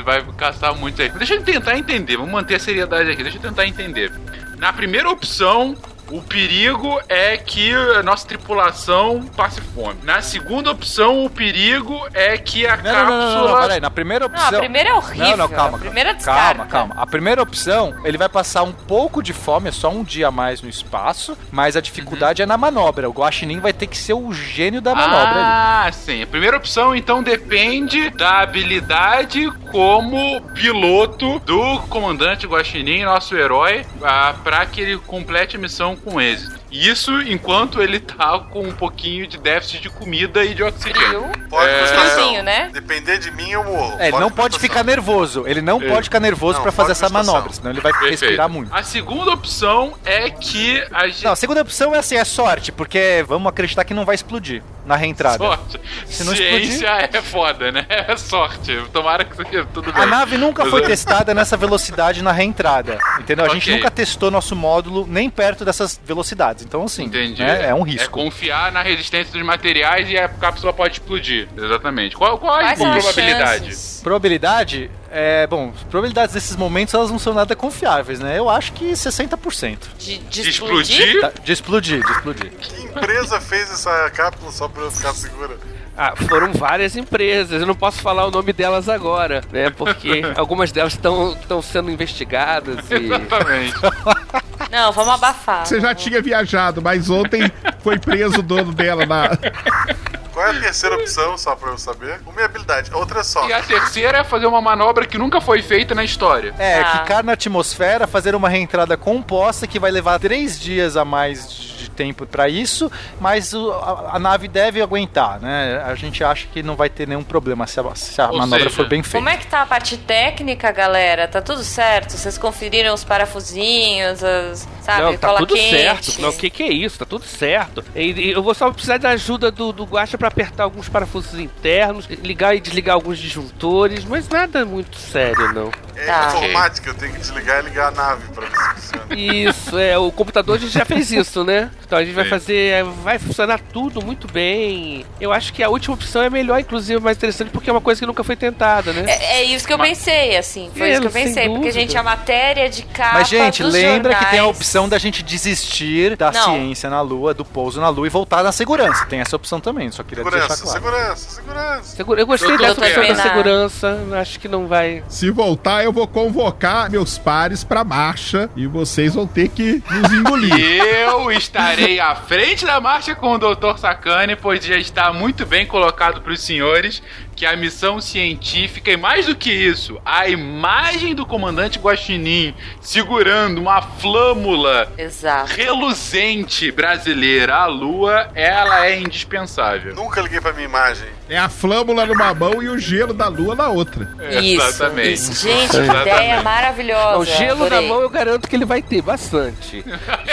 vai caçar muito aí. Deixa eu tentar entender, vamos manter a seriedade aqui. Deixa eu tentar entender. Na primeira opção, o perigo é que a nossa tripulação passe fome. Na segunda opção, o perigo é que a Não, não, não, não, não, cápsula. peraí. Na primeira Não, opção. a primeira é horrível. Não, não, calma. A primeira calma, descarta. calma. A primeira opção, ele vai passar um pouco de fome, é só um dia a mais no espaço, mas a dificuldade é na manobra. O Guaxinim vai ter que ser o gênio da manobra ali. Ah, sim. A primeira opção, então, depende da habilidade como piloto do comandante Guaxinim, nosso herói, ah, pra que ele complete a missão com êxito. Isso enquanto ele tá com um pouquinho de déficit de comida e de oxigênio. Pode É. Friozinho, né? Depender de mim, eu morro. É, ele não pode ficar nervoso. Ele não É. pode ficar nervoso pra fazer essa manobra, senão ele vai Perfeito. respirar muito. A segunda opção é que a gente. Não, a segunda opção é assim, é sorte, porque vamos acreditar que não vai explodir na reentrada. Sorte. Se não Ciência é foda, né? É sorte. Tomara que seja tudo bem. A nave nunca foi é- testada nessa velocidade na reentrada, entendeu? A gente Ok. nunca testou nosso módulo nem perto dessas velocidades, então assim, Entendi. né, é um É risco. confiar na resistência dos materiais e a cápsula pode explodir. Exatamente. Qual, qual a probabilidade? chances? Probabilidade, é, bom, as probabilidades desses momentos elas não são nada confiáveis, né? Eu acho que 60%. De, de De explodir? explodir? Tá, de explodir, de explodir. Que empresa fez essa cápsula só pra eu ficar segura? Ah, foram várias empresas. Eu não posso falar o nome delas agora, né? Porque algumas delas estão sendo investigadas e. Exatamente. Não, vamos abafar. Você já tinha viajado, mas ontem foi preso o dono dela na. Qual é a terceira opção, só pra eu saber? Uma é habilidade, a outra é só. E a terceira é fazer uma manobra que nunca foi feita na história. É, Tá. ficar na atmosfera, fazer uma reentrada composta que vai levar três dias a mais de tempo pra isso, mas o- a, a nave deve aguentar, né? A gente acha que não vai ter nenhum problema se a, se a manobra seja, for bem feita. Como é que tá a parte técnica, galera? Tá tudo certo? Vocês conferiram os parafusinhos, as, sabe, Não, tá cola tudo quente? certo. Não, o que, que é isso? Tá tudo certo. E, e eu vou só precisar da ajuda do, do Guaxa pra apertar alguns parafusos internos, ligar e desligar alguns disjuntores, mas nada muito sério, não. É Tá. informática, eu tenho que desligar e ligar a nave pra ver se funciona. Isso, é, o computador a gente já fez isso, né? Então a gente vai Sim. fazer, é, vai funcionar tudo muito bem. Eu acho que a última opção é melhor, inclusive, mais interessante, porque é uma coisa que nunca foi tentada, né? É, é isso que eu Mas- pensei, assim. Foi É, isso que eu pensei. Porque, dúvida. gente, a matéria de capa Mas, gente, dos lembra que tem a jornais- opção da gente desistir da Não. ciência na Lua, do pouso na Lua e voltar na segurança. Tem essa opção também, só queria deixar Segurança, claro. segurança, segurança. Segura- Eu gostei Doutor dessa opção da segurança, acho que não vai. Se voltar, eu vou convocar meus pares pra marcha e vocês vão ter que nos engolir. Eu estarei à frente da marcha com o Dr. Sakane, pois já está muito bem colocado para os senhores que a missão científica, e mais do que isso, a imagem do comandante Guaxinim segurando uma flâmula Exato. reluzente brasileira à lua, ela é indispensável. Nunca liguei pra minha imagem. É a flâmula numa mão e o gelo da lua na outra. Isso, Exatamente. isso. Gente, que ideia maravilhosa. Não, gelo adorei. na mão eu garanto que ele vai ter bastante.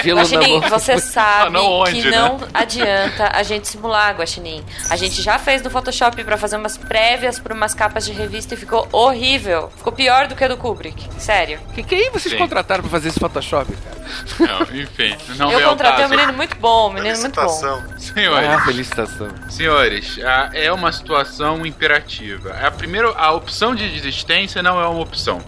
Gelo na Guaxinim, mão. você sabe Ah, não onde, que né? não adianta a gente simular, Guaxinim. A gente já fez no Photoshop pra fazer umas prévias pra umas capas de revista e ficou horrível. Ficou pior do que a do Kubrick. Sério. Que, quem vocês Sim. contrataram pra fazer esse Photoshop, cara? Não, enfim, não eu é contratei um menino muito bom, um menino muito bom. Felicitação. Senhores, Ah, felicitação. Senhores, a- é uma situação imperativa. A primeira, a opção de desistência não é uma opção.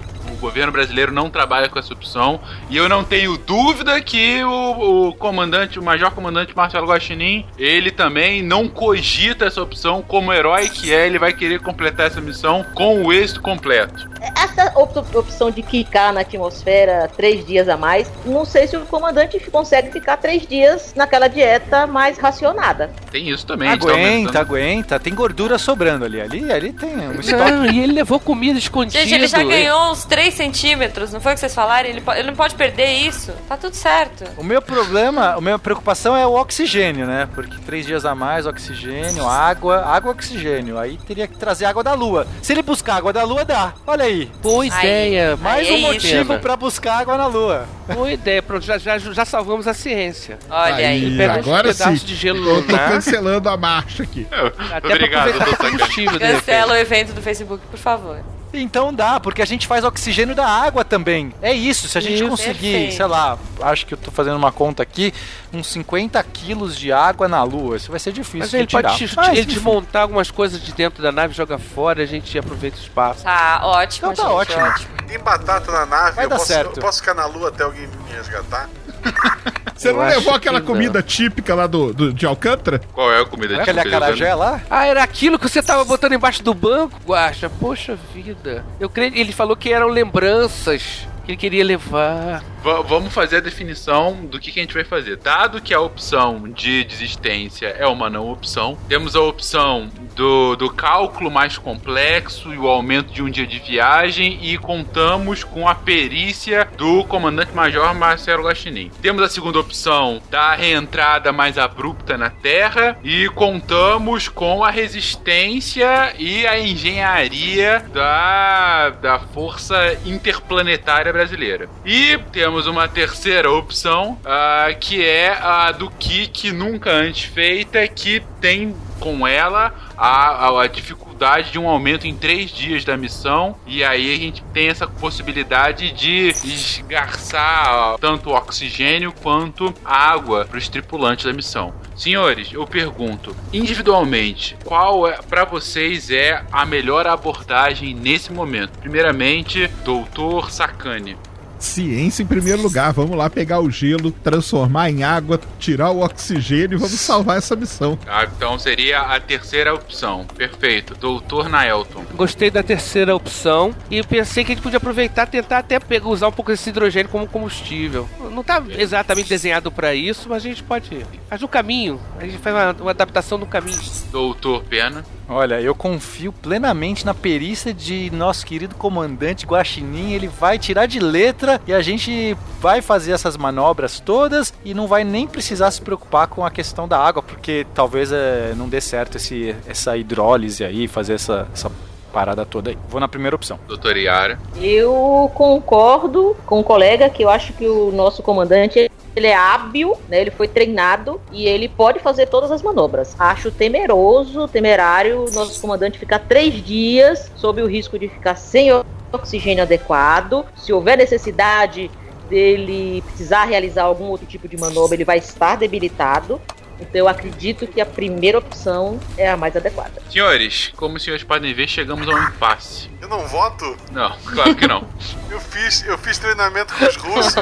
O governo brasileiro não trabalha com essa opção e eu não tenho dúvida que o, o comandante, o major comandante Marcelo Guaxinim, ele também não cogita essa opção como herói que é, ele vai querer completar essa missão com o êxito completo. Essa op- opção de quicar na atmosfera três dias a mais, não sei se o comandante consegue ficar três dias naquela dieta mais racionada. Tem isso também. a gente tá Aguenta, aguenta. Tem gordura sobrando ali. Ali, ali tem um estoque. Não, e ele levou comida escondida. Gente, ele já ganhou uns três 3 centímetros, não foi o que vocês falaram? Ele, ele não pode perder isso. Tá tudo certo. O meu problema, a minha preocupação é o oxigênio, né? Porque três dias a mais, oxigênio, água, água e oxigênio. Aí teria que trazer água da lua. Se ele buscar água da lua, dá. Olha aí. Boa ideia. Mais aí um é motivo Pena. pra buscar água na lua. Boa ideia. Pronto, já, já, já salvamos a ciência. Olha aí. Aí, Pega agora pedaços sim. de gelo Eu tô cancelando a marcha aqui. Até Obrigado, pra aproveitar combustível. Cancela o evento do Facebook, por favor. Então dá, porque a gente faz oxigênio da água também. É isso, se a gente Isso. conseguir, Perfeito. sei lá, acho que eu tô fazendo uma conta aqui, uns 50 quilos de água na lua. Isso vai ser difícil Mas de ele tirar. pode Mas, ele desmontar algumas coisas de dentro da nave, joga fora e a gente aproveita o espaço. Tá, ótimo, Então tá gente, ótimo. Tem batata na nave, Vai eu dar posso, certo. eu posso ficar na lua até alguém me resgatar? Você Eu não levou aquela que não. comida típica lá do, do- de Alcântara? Qual é a comida Aquele típica de acarajé lá? Ah, era aquilo que você tava botando embaixo do banco, Guaxa? Poxa vida. Eu creio ele falou que eram lembranças que ele queria levar. Va- vamos fazer a definição do que, que a gente vai fazer. Dado que a opção de desistência é uma não opção, temos a opção do, do cálculo mais complexo e o aumento de um dia de viagem e contamos com a perícia do comandante-major Marcelo Guaxinim. Temos a segunda opção da reentrada mais abrupta na Terra e contamos com a resistência e a engenharia da, da Força Interplanetária Brasileira. E temos uma terceira opção, ah, que é a do Kik nunca antes feita, que tem com ela a, a, a dificuldade de um aumento em três dias da missão. E aí a gente tem essa possibilidade de esgarçar tanto oxigênio quanto água para os tripulantes da missão. Senhores, eu pergunto, individualmente, qual é para vocês é a melhor abordagem nesse momento? Primeiramente, Doutor Sakane. Ciência em primeiro lugar. Vamos lá pegar o gelo, transformar em água, tirar o oxigênio e vamos salvar essa missão. Ah, então seria a terceira opção. Perfeito. Doutor Naelton. Gostei da terceira opção e pensei que a gente podia aproveitar tentar até pegar, usar um pouco desse hidrogênio como combustível. Não tá exatamente desenhado para isso, mas a gente pode. Faz um caminho. A gente faz uma, uma adaptação do caminho. Doutor Pena. Olha, eu confio plenamente na perícia de nosso querido comandante Guaxinim. Ele vai tirar de letra e a gente vai fazer essas manobras todas e não vai nem precisar se preocupar com a questão da água, porque talvez é, não dê certo esse, essa hidrólise aí, fazer essa, essa parada toda aí. Vou na primeira opção. Doutor Iara. Eu concordo com o colega que eu acho que o nosso comandante ele é hábil, né? Ele foi treinado e ele pode fazer todas as manobras. Acho temeroso, temerário, nosso comandante ficar três dias sob o risco de ficar sem oxigênio adequado. Se houver necessidade dele precisar realizar algum outro tipo de manobra, ele vai estar debilitado. Então eu acredito que a primeira opção é a mais adequada. Senhores, como os senhores podem ver, chegamos a um impasse. Eu não voto? Não, claro que não. Eu fiz, eu fiz treinamento com os russos.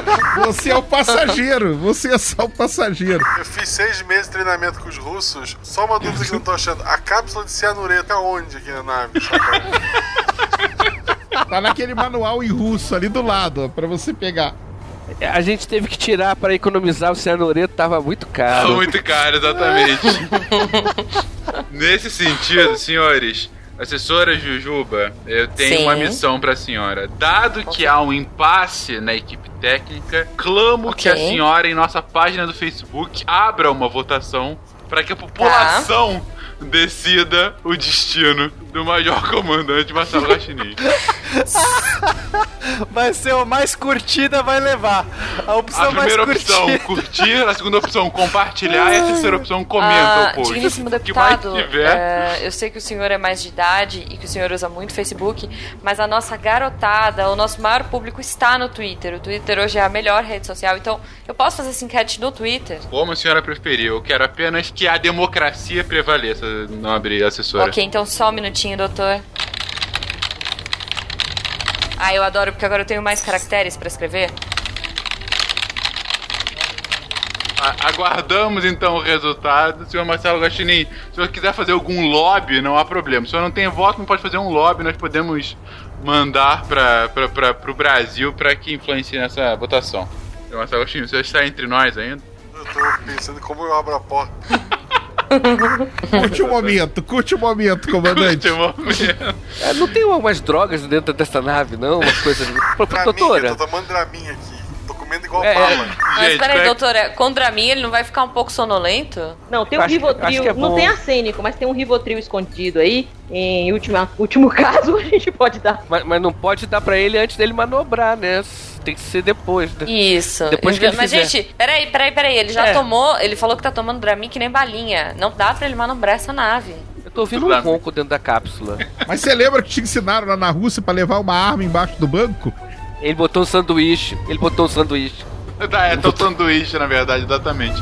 Você é o passageiro, você é só o passageiro. Eu fiz seis meses de treinamento com os russos. Só uma dúvida que eu não tô achando. A cápsula de cianureto é onde aqui na nave? Tá naquele manual em russo ali do lado, ó, pra você pegar. A gente teve que tirar para economizar o cianureto, tava muito Tá caro. muito caro, exatamente. Nesse sentido, senhores, assessora Jujuba, eu tenho Sim. uma missão pra senhora. Dado que há um impasse na equipe técnica, clamo que a senhora, em nossa página do Facebook, abra uma votação para que a população decida o destino do Major Comandante Marcelo Guaxinim. Vai ser o mais curtida, vai levar. A opção A primeira mais opção, curtida. curtir. A segunda opção, compartilhar. E a terceira opção, comenta Ah, o post. digníssimo O que mais deputado, tiver. é, eu sei que o senhor é mais de idade e que o senhor usa muito Facebook, mas a nossa garotada, o nosso maior público está no Twitter. O Twitter hoje é a melhor rede social, então eu posso fazer essa enquete no Twitter? Como a senhora preferir, eu quero apenas que a democracia prevaleça, nobre assessora. Ok, então só um minutinho, doutor. Ah, eu adoro porque agora eu tenho mais caracteres pra escrever. A- Aguardamos então o resultado. Senhor Marcelo Guaxinim, se o senhor quiser fazer algum lobby, não há problema. Se o senhor não tem voto, não pode fazer um lobby, nós podemos mandar para o Brasil para que influencie nessa votação. Senhor Marcelo o senhor está entre nós ainda? Eu tô pensando como eu abro a porta. Curte o momento, curte o momento, comandante. É, não tem umas drogas dentro dessa nave, não? Umas coisas. Pô, Dramin, Doutora. eu tô tomando Dramin aqui. Comendo igual É, bala. Mas peraí, é- doutora, com Dramin ele não vai ficar um pouco sonolento? Não, tem um Acho- Rivotril. é não tem arsênico, mas tem um Rivotril escondido aí. Em última, último caso, a gente pode dar. Mas, mas não pode dar pra ele antes dele manobrar, né? Tem que ser depois. né? Isso. Depois que ele Mas, fizer. gente, peraí, peraí, peraí. Ele já É. tomou. Ele falou que tá tomando Dramin que nem balinha. Não dá pra ele manobrar essa nave. Eu tô ouvindo um ronco dentro da cápsula. Mas você lembra que te ensinaram lá na Rússia pra levar uma arma embaixo do banco? Ele botou um sanduíche. Ele botou um sanduíche. Tá, é teu sanduíche, na verdade, exatamente.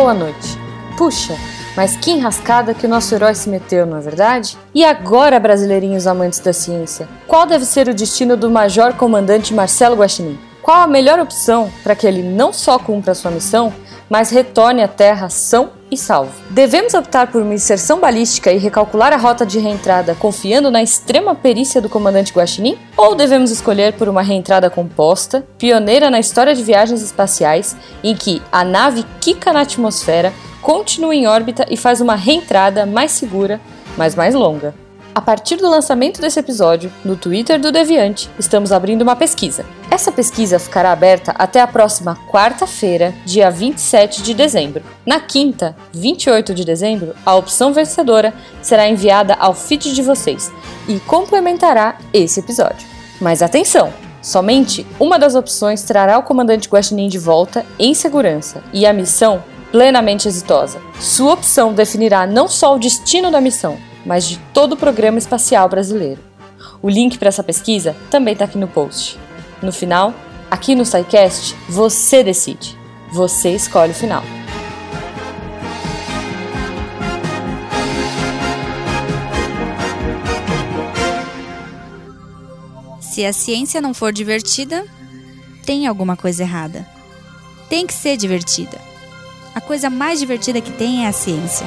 Boa noite. Puxa, mas que enrascada que o nosso herói se meteu, não é verdade? E agora, brasileirinhos amantes da ciência, qual deve ser o destino do Major Comandante Marcelo Guaxinim? Qual a melhor opção para que ele não só cumpra sua missão, mas retorne à Terra são e salvo? Devemos optar por uma inserção balística e recalcular a rota de reentrada confiando na extrema perícia do comandante Guaxinim? Ou devemos escolher por uma reentrada composta, pioneira na história de viagens espaciais, em que a nave quica na atmosfera, continua em órbita e faz uma reentrada mais segura, mas mais longa? A partir do lançamento desse episódio, no Twitter do Deviante, estamos abrindo uma pesquisa. Essa pesquisa ficará aberta até a próxima quarta-feira, dia 27 de dezembro. Na quinta, 28 de dezembro, a opção vencedora será enviada ao feed de vocês e complementará esse episódio. Mas atenção! Somente uma das opções trará o comandante Guaxinim de volta em segurança e a missão plenamente exitosa. Sua opção definirá não só o destino da missão, mas de todo o programa espacial brasileiro. O link para essa pesquisa também está aqui no post. No final, aqui no SciCast, você decide. Você escolhe o final. Se a ciência não for divertida, tem alguma coisa errada. Tem que ser divertida. A coisa mais divertida que tem é a ciência.